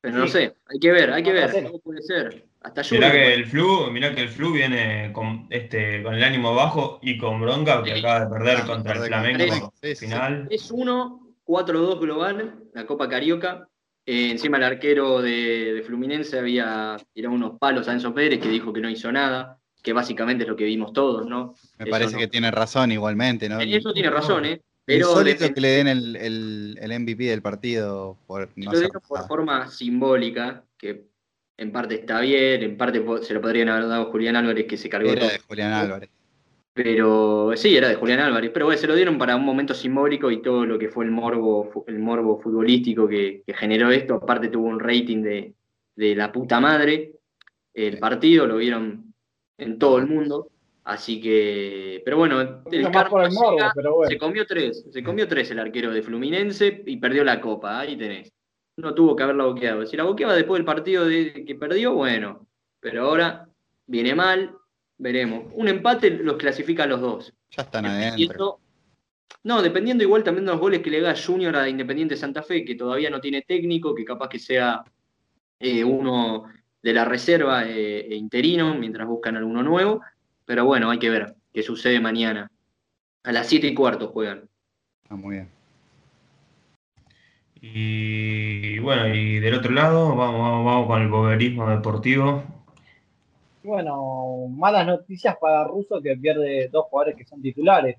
Pero no sé, hay que ver, hay que ver. ¿Cómo puede ser? Hasta Mirá que el flu, mirá que el flu viene con este con el ánimo bajo y con bronca que acaba de perder Ah, contra el Flamengo el Flamengo, sí, sí. final. 3-1, 4-2 global, la Copa Carioca. Eh, encima el arquero de, de Fluminense había tirado unos palos a Enzo Pérez que dijo que no hizo nada, que básicamente es lo que vimos todos, ¿no? Me Eso parece no. que tiene razón igualmente, ¿no? En eso tiene razón, ¿eh? Pero Insólito de- que le den el, el, el MVP del partido por no lo dieron por forma simbólica, que en parte está bien, en parte se lo podrían haber dado a Julián Álvarez que se cargó Era todo. de Julián Álvarez. Pero sí, era de Julián Álvarez. Pero bueno, se lo dieron para un momento simbólico y todo lo que fue el morbo, el morbo futbolístico que, que generó esto. Aparte tuvo un rating de, de la puta madre. El partido lo vieron en todo el mundo. Así que. Pero bueno, el Mucho más por karma el morbo, llega, pero bueno. se comió tres. Se comió tres el arquero de Fluminense y perdió la copa. Ahí tenés. No tuvo que haberla boqueado. Si la boqueaba después del partido de, que perdió, bueno. Pero ahora viene mal. Veremos. Un empate los clasifica a los dos. Ya están adentro. No, dependiendo igual también de los goles que le da Junior a Independiente Santa Fe, que todavía no tiene técnico, que capaz que sea eh, uno de la reserva eh, e interino, mientras buscan alguno nuevo. Pero bueno, hay que ver qué sucede mañana. A las 7 y cuarto juegan. Ah, muy bien. Y bueno, y del otro lado, vamos, vamos, vamos con el boberismo deportivo. Bueno, malas noticias para Russo que pierde dos jugadores que son titulares.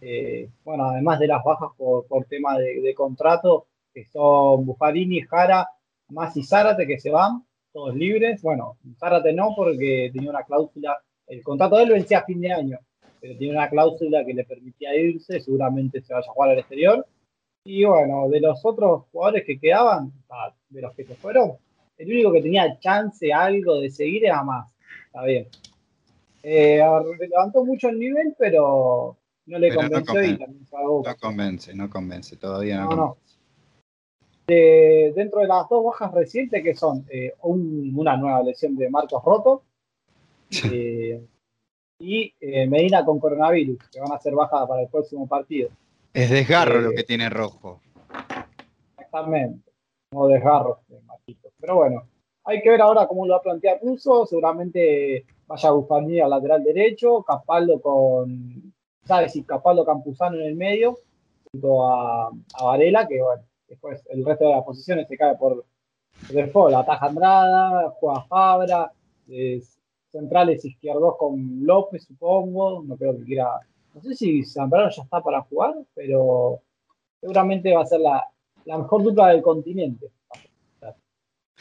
Eh, bueno, además de las bajas por, por tema de, contrato, que son Bufarini, Jara, Más y Zárate que se van, todos libres. Bueno, Zárate no porque tenía una cláusula, el contrato de él vencía a fin de año, pero tiene una cláusula que le permitía irse, seguramente se vaya a jugar al exterior. Y bueno, de los otros jugadores que quedaban, ah, de los que se fueron, el único que tenía chance algo de seguir era más. Está bien. Eh, levantó mucho el nivel, pero no le Pero no convenció y convence. también. No convence, no convence, todavía no, No, convence. no. De- dentro de las dos bajas recientes, que son eh, un- una nueva lesión de Marcos Roto eh, y eh, Medina con coronavirus, que van a ser bajas para el próximo partido. Es desgarro Eh, lo que tiene rojo. Exactamente. No desgarro, eh, Marquito. Pero bueno, hay que ver ahora cómo lo va a plantear Russo. Seguramente vaya Bufanini al lateral derecho, Capaldo con, ¿sabes? Y Capaldo Campuzano en el medio, junto a, a Varela, que bueno, después el resto de las posiciones se cae por default. Ataja Andrada, juega Fabra, eh, centrales izquierdos con López, supongo. No creo que quiera. No sé si Zambrano ya está para jugar, pero seguramente va a ser la, la mejor dupla del continente.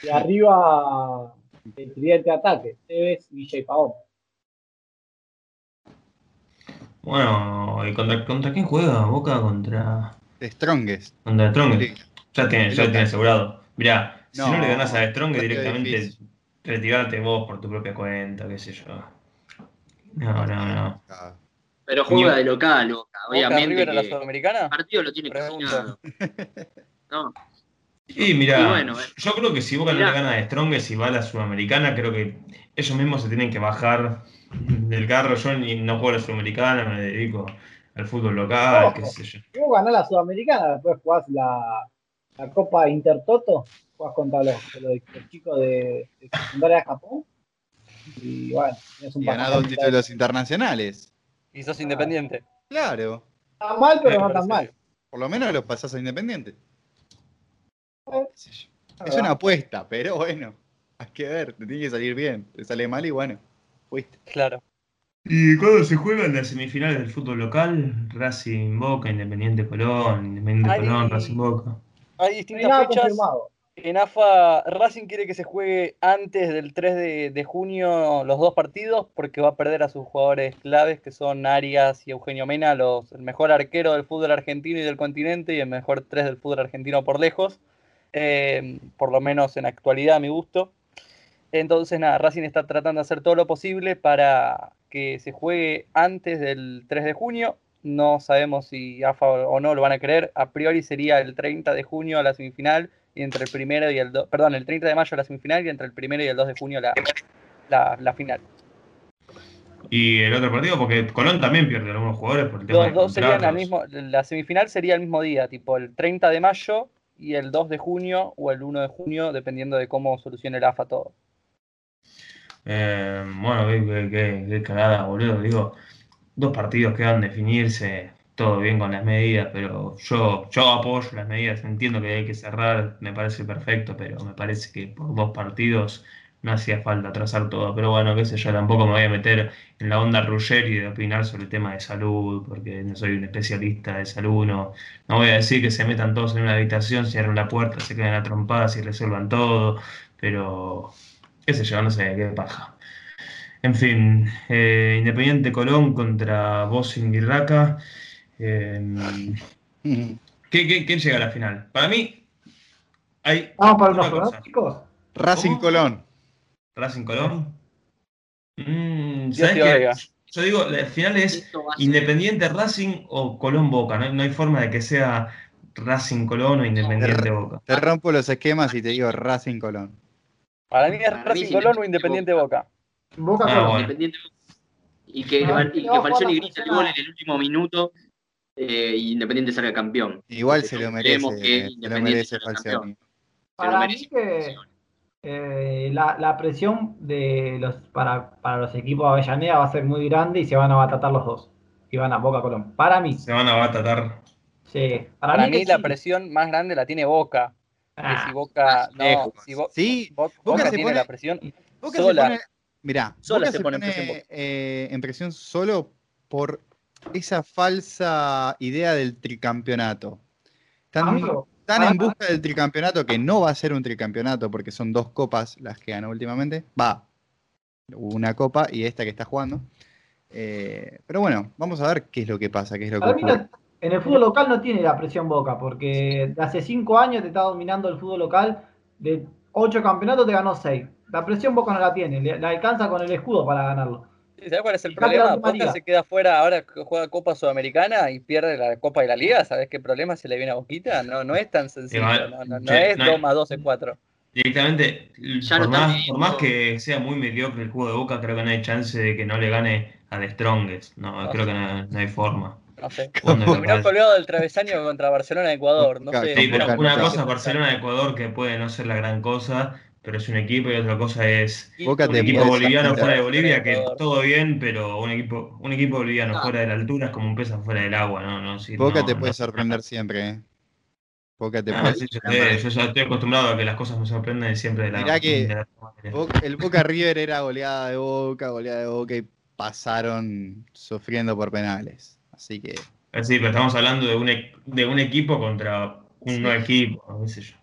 Y arriba el tridente de ataque, Tevez, Villa y Pavón. Bueno, ¿y contra, contra quién juega? Boca contra, The Strongest. contra Strong. Sí. Ya tiene, ya tiene asegurado. Mirá, si No, le ganas a Strong partido directamente, retirate vos por tu propia cuenta, qué sé yo. No, no, no. Pero juega de local, Boca. ¿Boca Obviamente River a la que el Sudamericana? partido lo tiene cocinado. No, Y mirá, Y bueno, eh. yo creo que si Boca Mirá. no le gana a Strongest y va a la Sudamericana, creo que ellos mismos se tienen que bajar del carro. Yo ni, no juego a la Sudamericana, me dedico al fútbol local, qué sé yo. Si vos ganás la Sudamericana, después jugás la, la Copa Intertoto, jugás contra los, los, los chicos de, de secundaria de Japón. Y bueno, es un Y ganás dos títulos internacionales. Y sos independiente. Claro. Está mal, pero no tan mal. Por lo menos los pasás a Independiente. Eh. Es una apuesta, pero bueno. Hay que ver, te tiene que salir bien. Te sale mal y bueno, fuiste. Claro. ¿Y cuándo se juegan las semifinales del fútbol local? Racing Boca, Independiente Colón, Independiente. Colón, Racing Boca. Hay distintas fechas. confirmado. En AFA, Racing quiere que se juegue antes del 3 de, junio los dos partidos porque va a perder a sus jugadores claves que son Arias y Eugenio Mena, los, el mejor arquero del fútbol argentino y del continente y el mejor 3 del fútbol argentino por lejos, eh, por lo menos en actualidad a mi gusto. Entonces, nada, Racing está tratando de hacer todo lo posible para que se juegue antes del 3 de junio. No sabemos si AFA o no lo van a querer. A priori sería el 30 de junio a la semifinal y entre el primero y el 2, perdón, el 30 de mayo la semifinal y entre el primero y el 2 de junio la, la, la final. Y el otro partido, porque Colón también pierde algunos jugadores por el tema Los dos serían al mismo, la semifinal sería el mismo día, tipo el 30 de mayo y el 2 de junio o el 1 de junio, dependiendo de cómo solucione el AFA todo. Eh, bueno, qué, qué- qué- qué cagada, boludo. Digo, dos partidos que van a definirse, todo bien con las medidas, pero yo, yo apoyo las medidas, entiendo que hay que cerrar, me parece perfecto, pero me parece que por dos partidos no hacía falta trazar todo. Pero bueno, qué sé yo, tampoco me voy a meter en la onda Ruggeri de opinar sobre el tema de salud, porque no soy un especialista de salud, no, no voy a decir que se metan todos en una habitación, cierren la puerta, se queden a trompadas y resuelvan todo, pero qué sé yo, no sé, qué paja. En fin, eh, Independiente Colón contra Bossing y. Eh, ¿qué- qué- ¿Quién llega a la final? Para mí, hay Vamos para cosa. pronósticos. Racing ¿Cómo? Colón. Racing Colón. Mm, ¿sabes qué? Yo digo, la final es Independiente Racing o Colón Boca. No, no hay forma de que sea Racing Colón o Independiente Boca. Te rompo los esquemas y te digo Racing Colón. Para mí es Para Racing Colón o Independiente Boca. Boca Ah, Colón. bueno. Independiente. Y que, Ah, y no, que Juan, Falcioni grita el gol en el último minuto eh, Independiente salga campeón. Igual se lo merece, que se lo Independiente merece Falcioni. Para mí que eh, la, la presión de los para, para los equipos de Avellaneda va a ser muy grande y se van a batatar los dos. Y van a Boca Colón. Para mí. Se van a batatar. Sí. Para, Para mí, la sí. presión más grande la tiene Boca. Que Ah, si Boca. No, lejos. si Bo- Sí, Bo- Boca Boca se tiene pone- la presión. Boca Sola. se pone, mirá, Sola Boca se se pone en pone presión Boca. eh, en presión solo por esa falsa idea del tricampeonato. Están, en busca del tricampeonato, que no va a ser un tricampeonato porque son dos copas las que ganó últimamente. Va, una copa y esta que está jugando. Eh, pero bueno, vamos a ver qué es lo que pasa, qué es lo que Para mí ocurre. no- en el fútbol local no tiene la presión Boca, porque de hace cinco años te está dominando el fútbol local. De ocho campeonatos te ganó seis. La presión Boca no la tiene, le, le alcanza con el escudo para ganarlo. ¿Sabes cuál es el problema? Boca se queda fuera ahora que juega Copa Sudamericana y pierde la Copa de la Liga. ¿Sabes qué problema se le viene a Boquita? No, no es tan sencillo. No, no, no es no hay- 2 más 12, 4. Directamente, Ya por, más, viendo. por más que sea muy mediocre el juego de Boca, creo que no hay chance de que no le gane a The Strongest. No, No creo sé. que no, no hay forma. No sé. Terminó colgado del travesaño contra Barcelona de Ecuador. No sé. Sí, pero una cosa es está. Barcelona de Ecuador que puede no ser la gran cosa, pero es un equipo y otra cosa es Boca un te equipo boliviano fuera de Bolivia que todo bien, pero un equipo un equipo boliviano Ah. fuera de la altura es como un pez afuera del agua, ¿no? no sí, Boca no, te puede no- sorprender siempre. ¿eh? Boca te Ah, puede sí, yo, sé, yo ya estoy acostumbrado a que las cosas me sorprenden siempre de la, Mirá que- de la el Boca River era goleada de Boca, goleada de Boca y pasaron sufriendo por penales. Así que Ah, Sí, pero estamos hablando de un, e- de un equipo contra un no equipo, qué sé yo.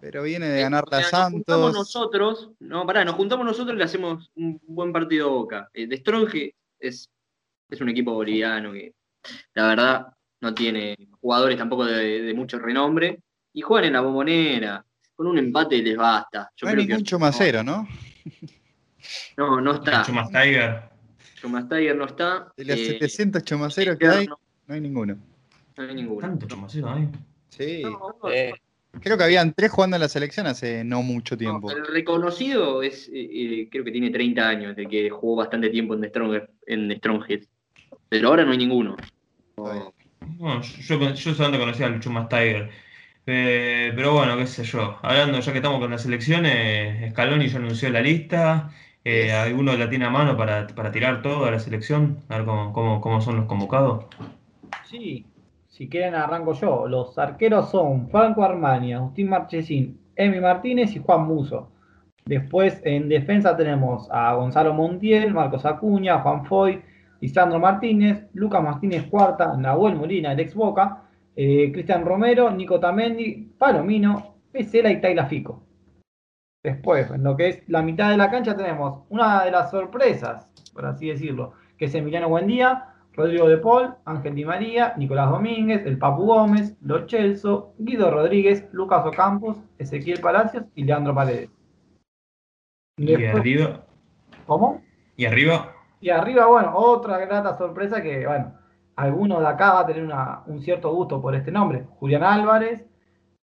Pero viene de ganar O sea, la Nos juntamos Santos. nosotros, no, pará, nos juntamos nosotros y le hacemos un buen partido a Boca. Eh, de Strong es, es un equipo boliviano que la verdad no tiene jugadores tampoco de, de mucho renombre y juegan en la bombonera. Con un empate les basta. Yo No hay que- ningún chumacero, ¿no? No, no está. Mucho más Tiger. Chumas Tiger no está. De los eh, 700 chumaceros que hay, no, no hay ninguno. no hay ninguno. Tanto chumacero hay. Sí. No, no, Eh, Creo que habían tres jugando en la selección hace no mucho tiempo. No, el reconocido es, eh, eh, creo que tiene 30 años, de que jugó bastante tiempo en The, Strong, en The Stronghead. Pero ahora no hay ninguno. Está bien. No, yo, solamente conocía al Chumas Tiger. Eh, pero bueno, qué sé yo. Hablando, ya que estamos con las elecciones, Scaloni ya anunció la lista. Eh, ¿Alguno la tiene a mano para, para tirar todo a la selección? A ver cómo, cómo, cómo son los convocados. Sí, si quieren arranco yo. Los arqueros son Franco Armani, Agustín Marchesín, Emi Martínez y Juan Muso. Después en defensa tenemos a Gonzalo Montiel, Marcos Acuña, Juan Foy, Lisandro Martínez, Lucas Martínez Cuarta, Nahuel Molina, el ex Boca, eh, Cristian Romero, Nico Tamendi, Palomino, Pesela y Taila Fico. Después, en lo que es la mitad de la cancha tenemos una de las sorpresas, por así decirlo, que es Emiliano Buendía, Rodrigo de Paul, Ángel Di María, Nicolás Domínguez, el Papu Gómez, Lo Celso, Guido Rodríguez, Lucas Ocampos, Ezequiel Palacios y Leandro Paredes. Y arriba, ¿Cómo? y arriba, Y arriba, bueno, otra grata sorpresa que, bueno, alguno de acá va a tener una- un cierto gusto por este nombre. Julián Álvarez,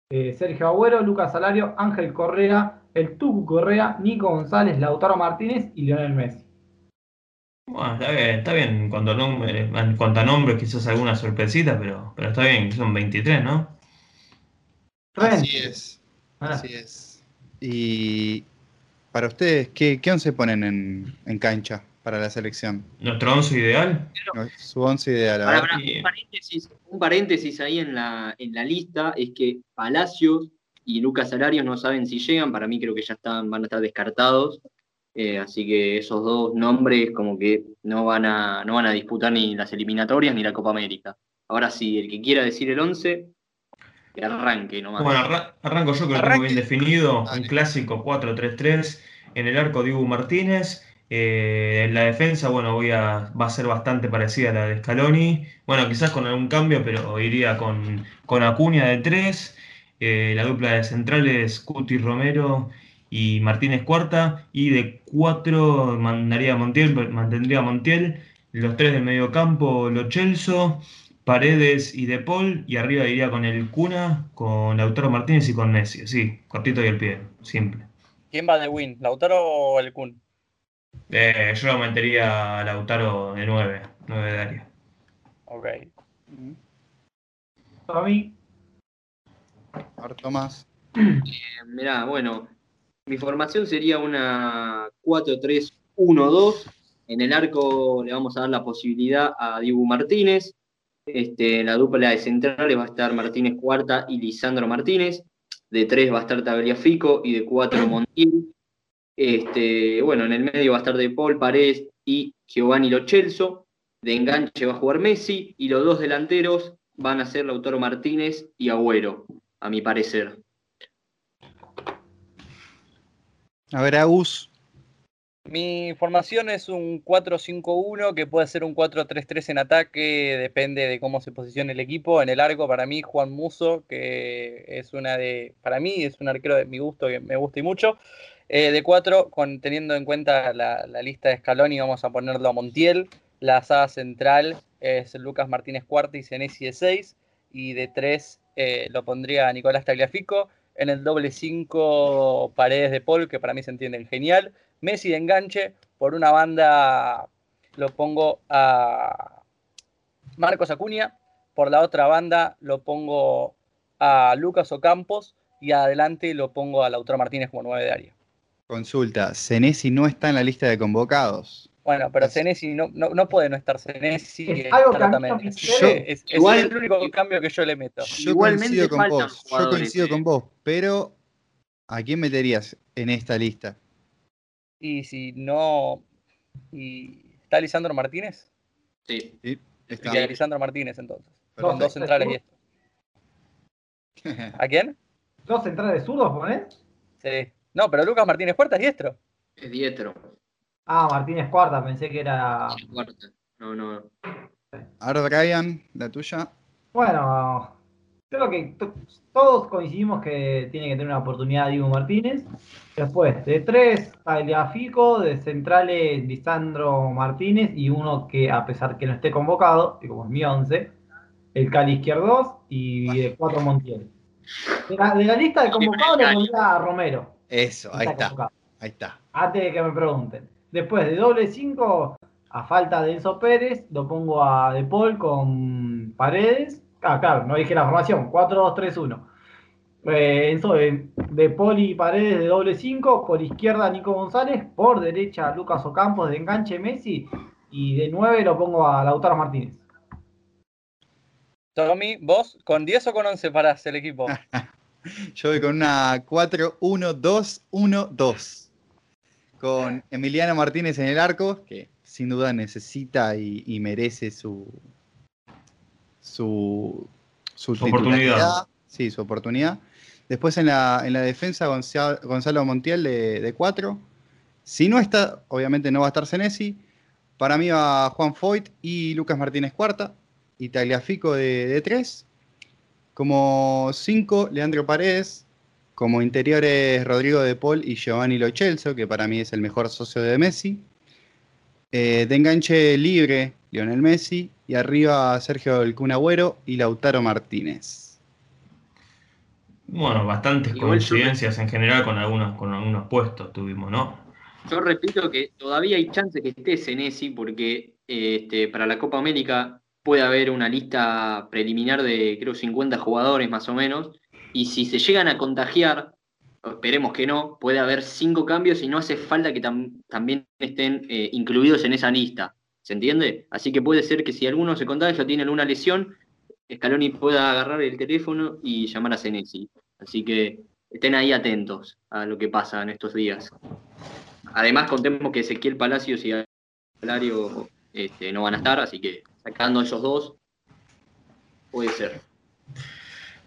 eh, Sergio Agüero, Lucas Salario, Ángel Correa, el Tucu Correa, Nico González, Lautaro Martínez y Lionel Messi. Bueno, está bien, está bien. En cuanto a, nombre, en cuanto a nombres, quizás alguna sorpresita, pero, pero está bien, son 23, ¿no? Así es. Ah. Así es. Y para ustedes, ¿qué, qué once ponen en, en cancha para la selección? Nuestro once ideal. Su once ideal. a Pará, ver. pará, un, paréntesis, un paréntesis ahí en la, en la lista es que Palacios y Lucas Salarios no saben si llegan, para mí creo que ya están, van a estar descartados, eh, así que esos dos nombres como que no van, a, no van a disputar ni las eliminatorias ni la Copa América. Ahora sí, el que quiera decir el 11, que arranque nomás. Bueno, arra- arranco yo que lo tengo bien definido. Un clásico 4-3-3. En el arco Dibu Martínez. Eh, en la defensa, bueno, voy a, va a ser bastante parecida a la de Scaloni. Bueno, quizás con algún cambio, pero iría con, con Acuña de 3. la dupla de centrales Cuti Romero y Martínez Cuarta. Y de 4 mandaría a Montiel, mantendría a Montiel. Los tres del medio campo, Lo Celso. Paredes y De Paul, y arriba iría con el Cuna, con Lautaro Martínez y con Messi. Sí, cortito y al pie, simple. ¿Quién va de win? ¿Lautaro o el Kun? Eh, yo lo metería a Lautaro de 9, 9 de área. Ok. Tommy, Harto más. Mirá, bueno, mi formación sería una 4-3-1-2. En el arco le vamos a dar la posibilidad a Dibu Martínez. Este, en la dupla de centrales va a estar Martínez Cuarta y Lisandro Martínez. De 3 va a estar Tagliafico y de 4 Montiel. Este, bueno, en el medio va a estar De Paul, Paredes y Giovanni Lo Celso. De enganche va a jugar Messi y los dos delanteros van a ser Lautaro Martínez y Agüero, a mi parecer. A ver, Agus. Mi formación es un 4-5-1 que puede ser un 4-3-3 en ataque, depende de cómo se posicione el equipo. En el arco, para mí, Juan Muso, que es una de, para mí, es un arquero de mi gusto, que me gusta y mucho. Eh, de 4, con, teniendo en cuenta la, lista de Scaloni, vamos a ponerlo a Montiel. La asada central es Lucas Martínez Cuarta y Senesi de 6. Y de 3 eh, lo pondría Nicolás Tagliafico. En el doble 5, Paredes de Paul, que para mí se entienden genial. Messi de enganche, por una banda lo pongo a Marcos Acuña, por la otra banda lo pongo a Lucas Ocampos y adelante lo pongo a Lautaro Martínez como 9 de área. Consulta, Senesi no está en la lista de convocados. Bueno, pero Senesi no, no, no puede no estar Senesi. Es no me es, el único cambio que yo le meto. Yo Igualmente coincido con vos. Yo coincido eh. con vos, pero ¿a quién meterías en esta lista? Y si no. Y, ¿Está Lisandro Martínez? Sí. Sí, está. Y a Lisandro Martínez entonces. Pero Con dos centrales y esto. ¿A quién? ¿Dos centrales zurdos ponés? Sí. No, pero Lucas Martínez Puerta es diestro. Es diestro. Ah, Martínez Cuarta, pensé que era. Cuarta. No, no. Ahora, Brian, la tuya. Bueno, creo que to- todos coincidimos que tiene que tener una oportunidad Diego Martínez. Después, de tres, Tagliafico, de centrales Lisandro Martínez y uno que, a pesar que no esté convocado, y como es mi once, el Cali Izquierdos y de cuatro Montiel. De la, de la lista de convocados le pondría a Romero. Eso, ahí está. convocado. Ahí está. Antes de que me pregunten. Después de doble 5, a falta de Enzo Pérez, lo pongo a De Paul con Paredes. Ah, claro, no dije la formación. 4-2-3-1. Eh, Enzo, eh, de Paul y Paredes de doble 5. Por izquierda Nico González. Por derecha Lucas Ocampos de enganche Messi. Y de 9 lo pongo a Lautaro Martínez. Tommy, vos, ¿con 10 o con 11 parás el equipo? Yo voy con una 4-1-2-1-2. Con Emiliano Martínez en el arco, que sin duda necesita y, y merece su, su, su Su oportunidad. titularidad. Sí, su oportunidad. Después en la, en la defensa, Gonza- Gonzalo Montiel de 4. Si no está, obviamente no va a estar Senesi. Para mí va Juan Foyt y Lucas Martínez cuarta. Y Tagliafico de 3. Como 5, Leandro Paredes. Como interiores, Rodrigo de Paul y Giovanni Lo Celso, que para mí es el mejor socio de Messi. Eh, de enganche libre, Lionel Messi. Y arriba, Sergio El Kun Agüero y Lautaro Martínez. Bueno, bastantes Igual yo- coincidencias en general con algunos, con algunos puestos tuvimos, ¿no? Yo repito que todavía hay chance que esté Senesi porque este, para la Copa América puede haber una lista preliminar de creo 50 jugadores más o menos y si se llegan a contagiar, esperemos que no, puede haber cinco cambios y no hace falta que también estén eh, incluidos en esa lista. ¿Se entiende? Así que puede ser que si alguno se contagia o tiene alguna lesión, Scaloni pueda agarrar el teléfono y llamar a Senesi. Así que estén ahí atentos a lo que pasa en estos días. Además, contemos que Ezequiel Palacios y Alario este, no van a estar, así que sacando esos dos, puede ser.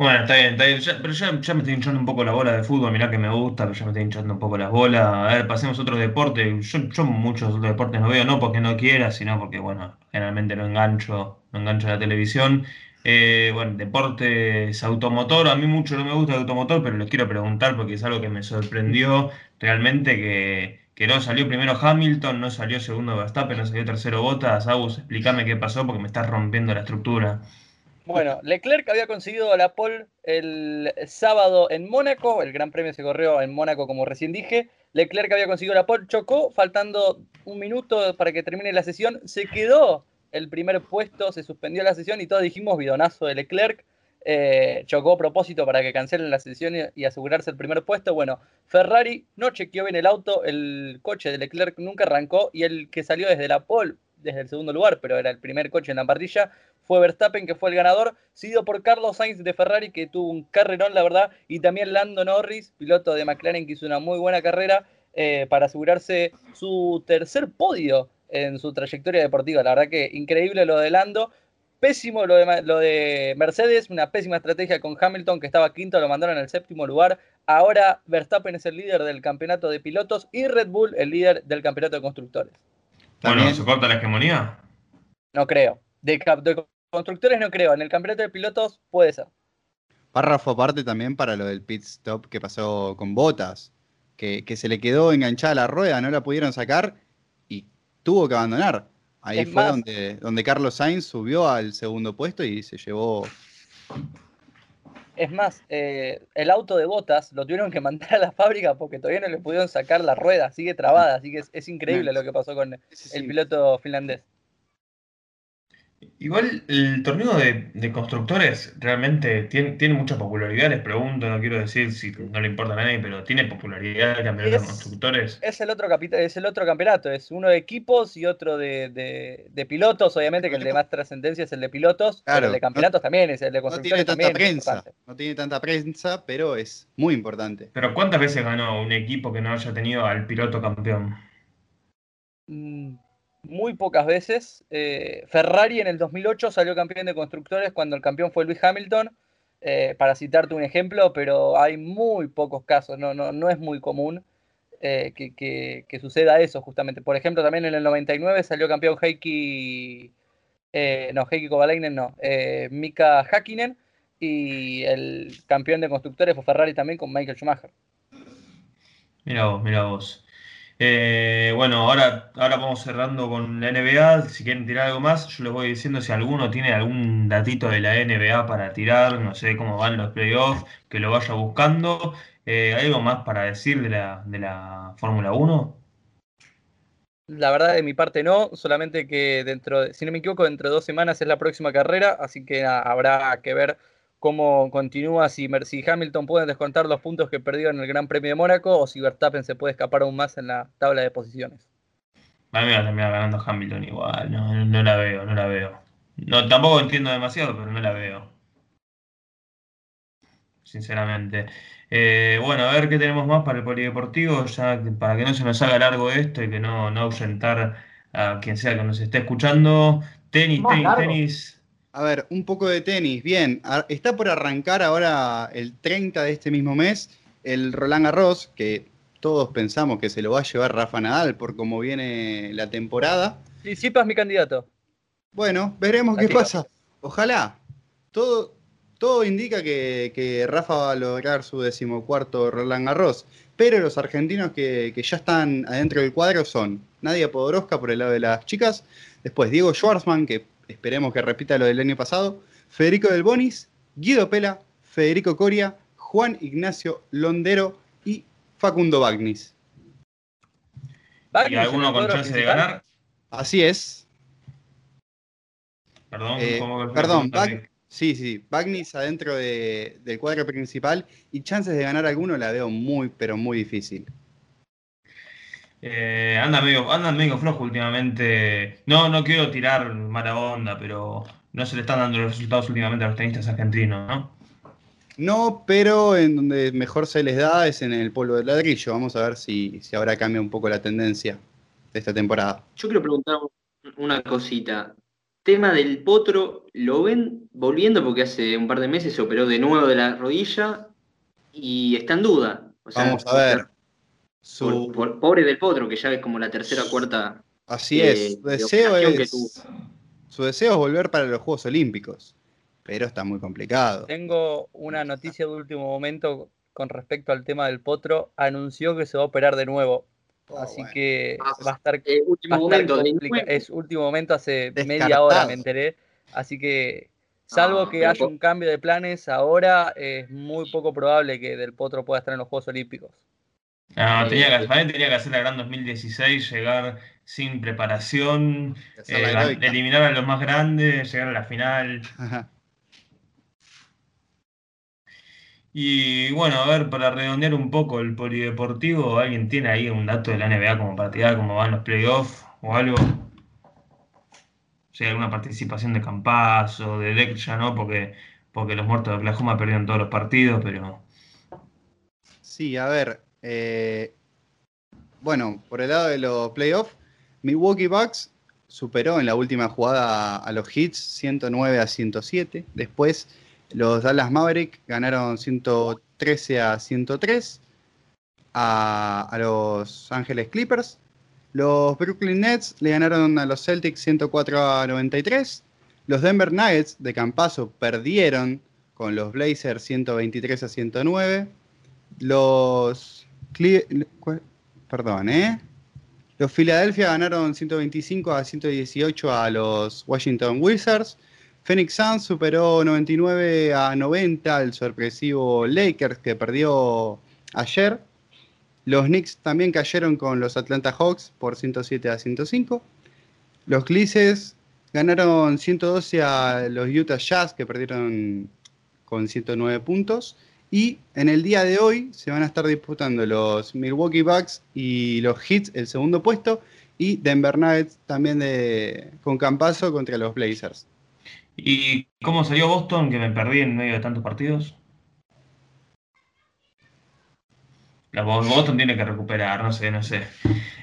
Bueno, está bien, está bien. pero ya, me estoy hinchando un poco la bola de fútbol, mirá que me gusta, pero ya me estoy hinchando un poco las bolas. A ver, pasemos a otro deporte. Yo, muchos otros deportes no veo, no porque no quiera, sino porque, bueno, generalmente no engancho, no engancho la televisión. Eh, bueno, deportes automotor, a mí mucho no me gusta el automotor, pero les quiero preguntar porque es algo que me sorprendió realmente que, que no salió primero Hamilton, no salió segundo Verstappen, no salió tercero Bottas. Agus, explícame qué pasó porque me estás rompiendo la estructura. Bueno, Leclerc había conseguido la pole el sábado en Mónaco, el Gran Premio se corrió en Mónaco como recién dije. Leclerc había conseguido la pole, chocó, faltando un minuto para que termine la sesión, se quedó el primer puesto, se suspendió la sesión y todos dijimos bidonazo de Leclerc. Eh, chocó a propósito para que cancelen la sesión y, asegurarse el primer puesto. Bueno, Ferrari no chequeó bien el auto, el coche de Leclerc nunca arrancó y el que salió desde la pole, desde el segundo lugar, pero era el primer coche en la parrilla, fue Verstappen, que fue el ganador, seguido por Carlos Sainz de Ferrari, que tuvo un carrerón, la verdad, y también Lando Norris, piloto de McLaren, que hizo una muy buena carrera eh, para asegurarse su tercer podio en su trayectoria deportiva. La verdad que increíble lo de Lando. Pésimo lo de, lo de Mercedes, una pésima estrategia con Hamilton, que estaba quinto, lo mandaron al séptimo lugar. Ahora Verstappen es el líder del campeonato de pilotos y Red Bull el líder del campeonato de constructores. Bueno, ¿se corta la hegemonía? No creo. De, de, constructores no creo. En el campeonato de pilotos puede ser. Párrafo aparte también para lo del pit stop que pasó con Botas, que, que se le quedó enganchada la rueda, no la pudieron sacar y tuvo que abandonar. Ahí fue donde, donde Carlos Sainz subió al segundo puesto y se llevó. Es más, eh, el auto de botas lo tuvieron que mandar a la fábrica porque todavía no le pudieron sacar la rueda, sigue trabada, así que es, increíble lo que pasó con el piloto finlandés. Igual el torneo de, constructores realmente tiene, tiene, mucha popularidad, les pregunto, no quiero decir si no le importa a nadie, pero tiene popularidad el campeonato de constructores. Es el, otro es el otro campeonato, es uno de equipos y otro de, pilotos, obviamente que el de más trascendencia es el de pilotos, pero el de campeonatos también es el de constructores. No tiene tanta prensa, no tiene tanta prensa, pero es muy importante. Pero ¿cuántas veces ganó un equipo que no haya tenido al piloto campeón? Mm, muy pocas veces. Eh, Ferrari en el 2008 salió campeón de constructores cuando el campeón fue Luis Hamilton, eh, para citarte un ejemplo, pero hay muy pocos casos, no, no, no es muy común eh, que, suceda eso justamente. Por ejemplo, también en el 99 salió campeón Heikki, no, Heikki Kovalainen, no, Mika Hakkinen, y el campeón de constructores fue Ferrari también con Michael Schumacher. Mira vos, mira vos. Eh, bueno, ahora, ahora vamos cerrando con la NBA. Si quieren tirar algo más, yo les voy diciendo si alguno tiene algún datito de la NBA para tirar, no sé cómo van los playoffs, que lo vaya buscando. Eh, ¿Algo más para decir de la, de la Fórmula 1? La verdad, de mi parte no, solamente que dentro, de, si no me equivoco, dentro de dos semanas es la próxima carrera, así que habrá que ver cómo continúa, si, Mercy Hamilton puede descontar los puntos que perdió en el Gran Premio de Mónaco o si Verstappen se puede escapar aún más en la tabla de posiciones. A mí va a terminar ganando Hamilton igual, no, la veo, no la veo. No, tampoco entiendo demasiado, pero no la veo. Sinceramente. Eh, bueno, a ver qué tenemos más para el polideportivo, ya para que no se nos haga largo esto y que no, no ausentar a quien sea que nos esté escuchando. Tenis, tenis, tenis. A ver, un poco de tenis. Bien, está por arrancar ahora el 30 de este mismo mes el Roland Garros, que todos pensamos que se lo va a llevar Rafa Nadal por cómo viene la temporada. Es mi candidato. Bueno, veremos qué pasa. Ojalá. Todo, todo indica que, Rafa va a lograr su decimocuarto Roland Garros. Pero los argentinos que, que, ya están adentro del cuadro son Nadia Podoroska por el lado de las chicas, después Diego Schwartzman, que esperemos que repita lo del año pasado, Federico Del Bonis, Guido Pela, Federico Coria, Juan Ignacio Londero y Facundo Bagnis. ¿Y alguno con chance de ganar? Así es. Perdón, Eh, ¿cómo- perdón, Bag- sí, sí, Bagnis adentro de- del cuadro principal y chances de ganar alguno la veo muy, pero muy difícil. Eh, anda medio, anda medio flojo últimamente. No, no quiero tirar mala onda, pero no se le están dando los resultados últimamente a los tenistas argentinos, ¿no? No, pero en donde mejor se les da es en el polvo de ladrillo. Vamos a ver si, si ahora cambia un poco la tendencia de esta temporada. Yo quiero preguntar una cosita. Tema del potro, ¿lo ven volviendo? Porque hace un par de meses se operó de nuevo de la rodilla y está en duda. O sea, Vamos a ver. Su, por- pobre del potro, que ya es como la tercera o cuarta. así eh, es, su de deseo es, tuvo. su deseo es volver para los Juegos Olímpicos, pero está muy complicado. Tengo una noticia de último momento con respecto al tema del potro. Anunció que se va a operar de nuevo. Oh, Así bueno. que Ah, va a estar, Eh, último va a estar momento. Es último momento, hace media hora me enteré. Así que, salvo Ah, que haya un cambio de planes ahora, es muy poco probable que Del Potro pueda estar en los Juegos Olímpicos. No, Eh, tenía que, para mí tenía que hacer la gran 2016, llegar sin preparación, Hacer eh, eliminar a los más grandes, llegar a la final. Y bueno, a ver, para redondear un poco el polideportivo, ¿alguien tiene ahí un dato de la NBA como para tirar cómo van los playoffs o algo? Si hay alguna participación de Campazo, de Deck ya no, porque, porque los muertos de Oklahoma perdieron todos los partidos, pero Sí, a ver. Eh, bueno, por el lado de los playoffs, Milwaukee Bucks superó en la última jugada a los Hits 109 a 107. Después los Dallas Mavericks ganaron 113 a 103 a, a los Ángeles Clippers. Los Brooklyn Nets le ganaron a los Celtics 104 a 93. Los Denver Nuggets de Campaso perdieron con los Blazers 123 a 109. Los Perdón, ¿eh? Los Philadelphia ganaron 125 a 118 a los Washington Wizards. Phoenix Suns superó 99 a 90 al sorpresivo Lakers que perdió ayer. Los Knicks también cayeron con los Atlanta Hawks por 107 a 105. Los Grizzlies ganaron 112 a los Utah Jazz que perdieron con 109 puntos. Y en el día de hoy se van a estar disputando los Milwaukee Bucks y los Hits el segundo puesto y Denver Nuggets también de, con Campaso contra los Blazers. ¿Y cómo salió Boston, que me perdí en medio de tantos partidos? La Bo- Boston tiene que recuperar, no sé, no sé.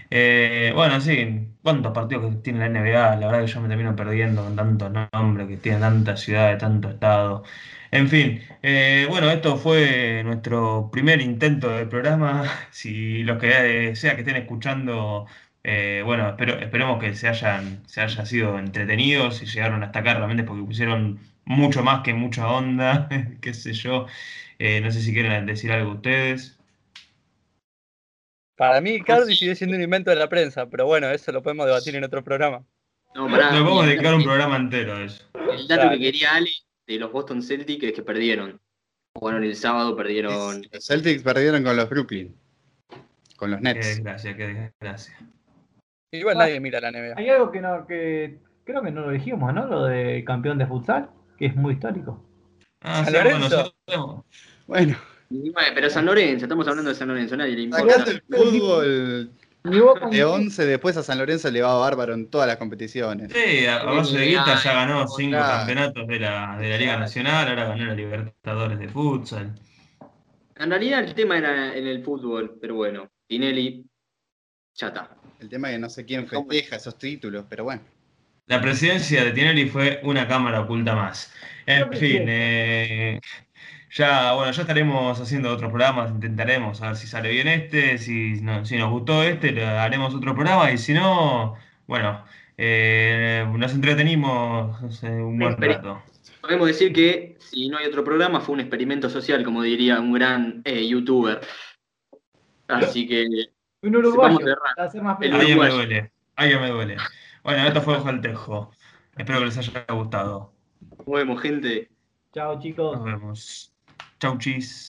Eh, bueno, sí, ¿cuántos partidos que tiene la NBA? La verdad que yo me termino perdiendo con tantos nombres, que tiene tanta ciudad, de tanto estado. En fin, eh, bueno, esto fue nuestro primer intento del programa. Si los que eh, sea que estén escuchando, eh, bueno, espero, esperemos que se hayan, se hayan sido entretenidos y llegaron hasta acá realmente porque pusieron mucho más que mucha onda, qué sé yo. No sé si quieren decir algo ustedes. Para mí, Cardi sigue siendo un invento de la prensa, pero bueno, eso lo podemos debatir en otro programa. No, pará, Nos vamos a dedicar un programa entero a eso. El dato que quería Ale de los Boston Celtics es que perdieron. Jugaron el sábado, perdieron. Los Celtics perdieron con los Brooklyn, con los Qué Nets. desgracia, qué desgracia. Igual nadie mira la NBA. Hay algo que no, que creo que no lo dijimos, ¿no? Lo de campeón de futsal, que es muy histórico. Ah, sí, bueno, nosotros- Bueno, bueno, Pero San Lorenzo, estamos hablando de San Lorenzo, nadie le importa. el fútbol de 11, después a San Lorenzo le va bárbaro en todas las competiciones. Sí, a base de guita ya ganó cinco Claro. campeonatos de la, de la Liga Nacional, ahora ganó la Libertadores de Futsal. En realidad el tema era en el fútbol, pero bueno, Tinelli, ya está. El tema es que no sé quién festeja esos títulos, pero bueno. La presidencia de Tinelli fue una cámara oculta más. En fin, eh, ya, bueno, ya estaremos haciendo otros programas, intentaremos a ver si sale bien este, si, no- si nos gustó este, haremos otro programa y si no, bueno, eh, nos entretenimos no sé, un buen rato. Podemos decir que si no hay otro programa fue un experimento social, como diría un gran eh, youtuber. Así que Un uruguayo, Vamos a cerrar. para hacer más. Ahí ya me duele, ahí ya me duele. Bueno, esto fue Ojo al Tejo. Espero que les haya gustado. nos vemos, gente. Chao, chicos. Nos vemos. dodgy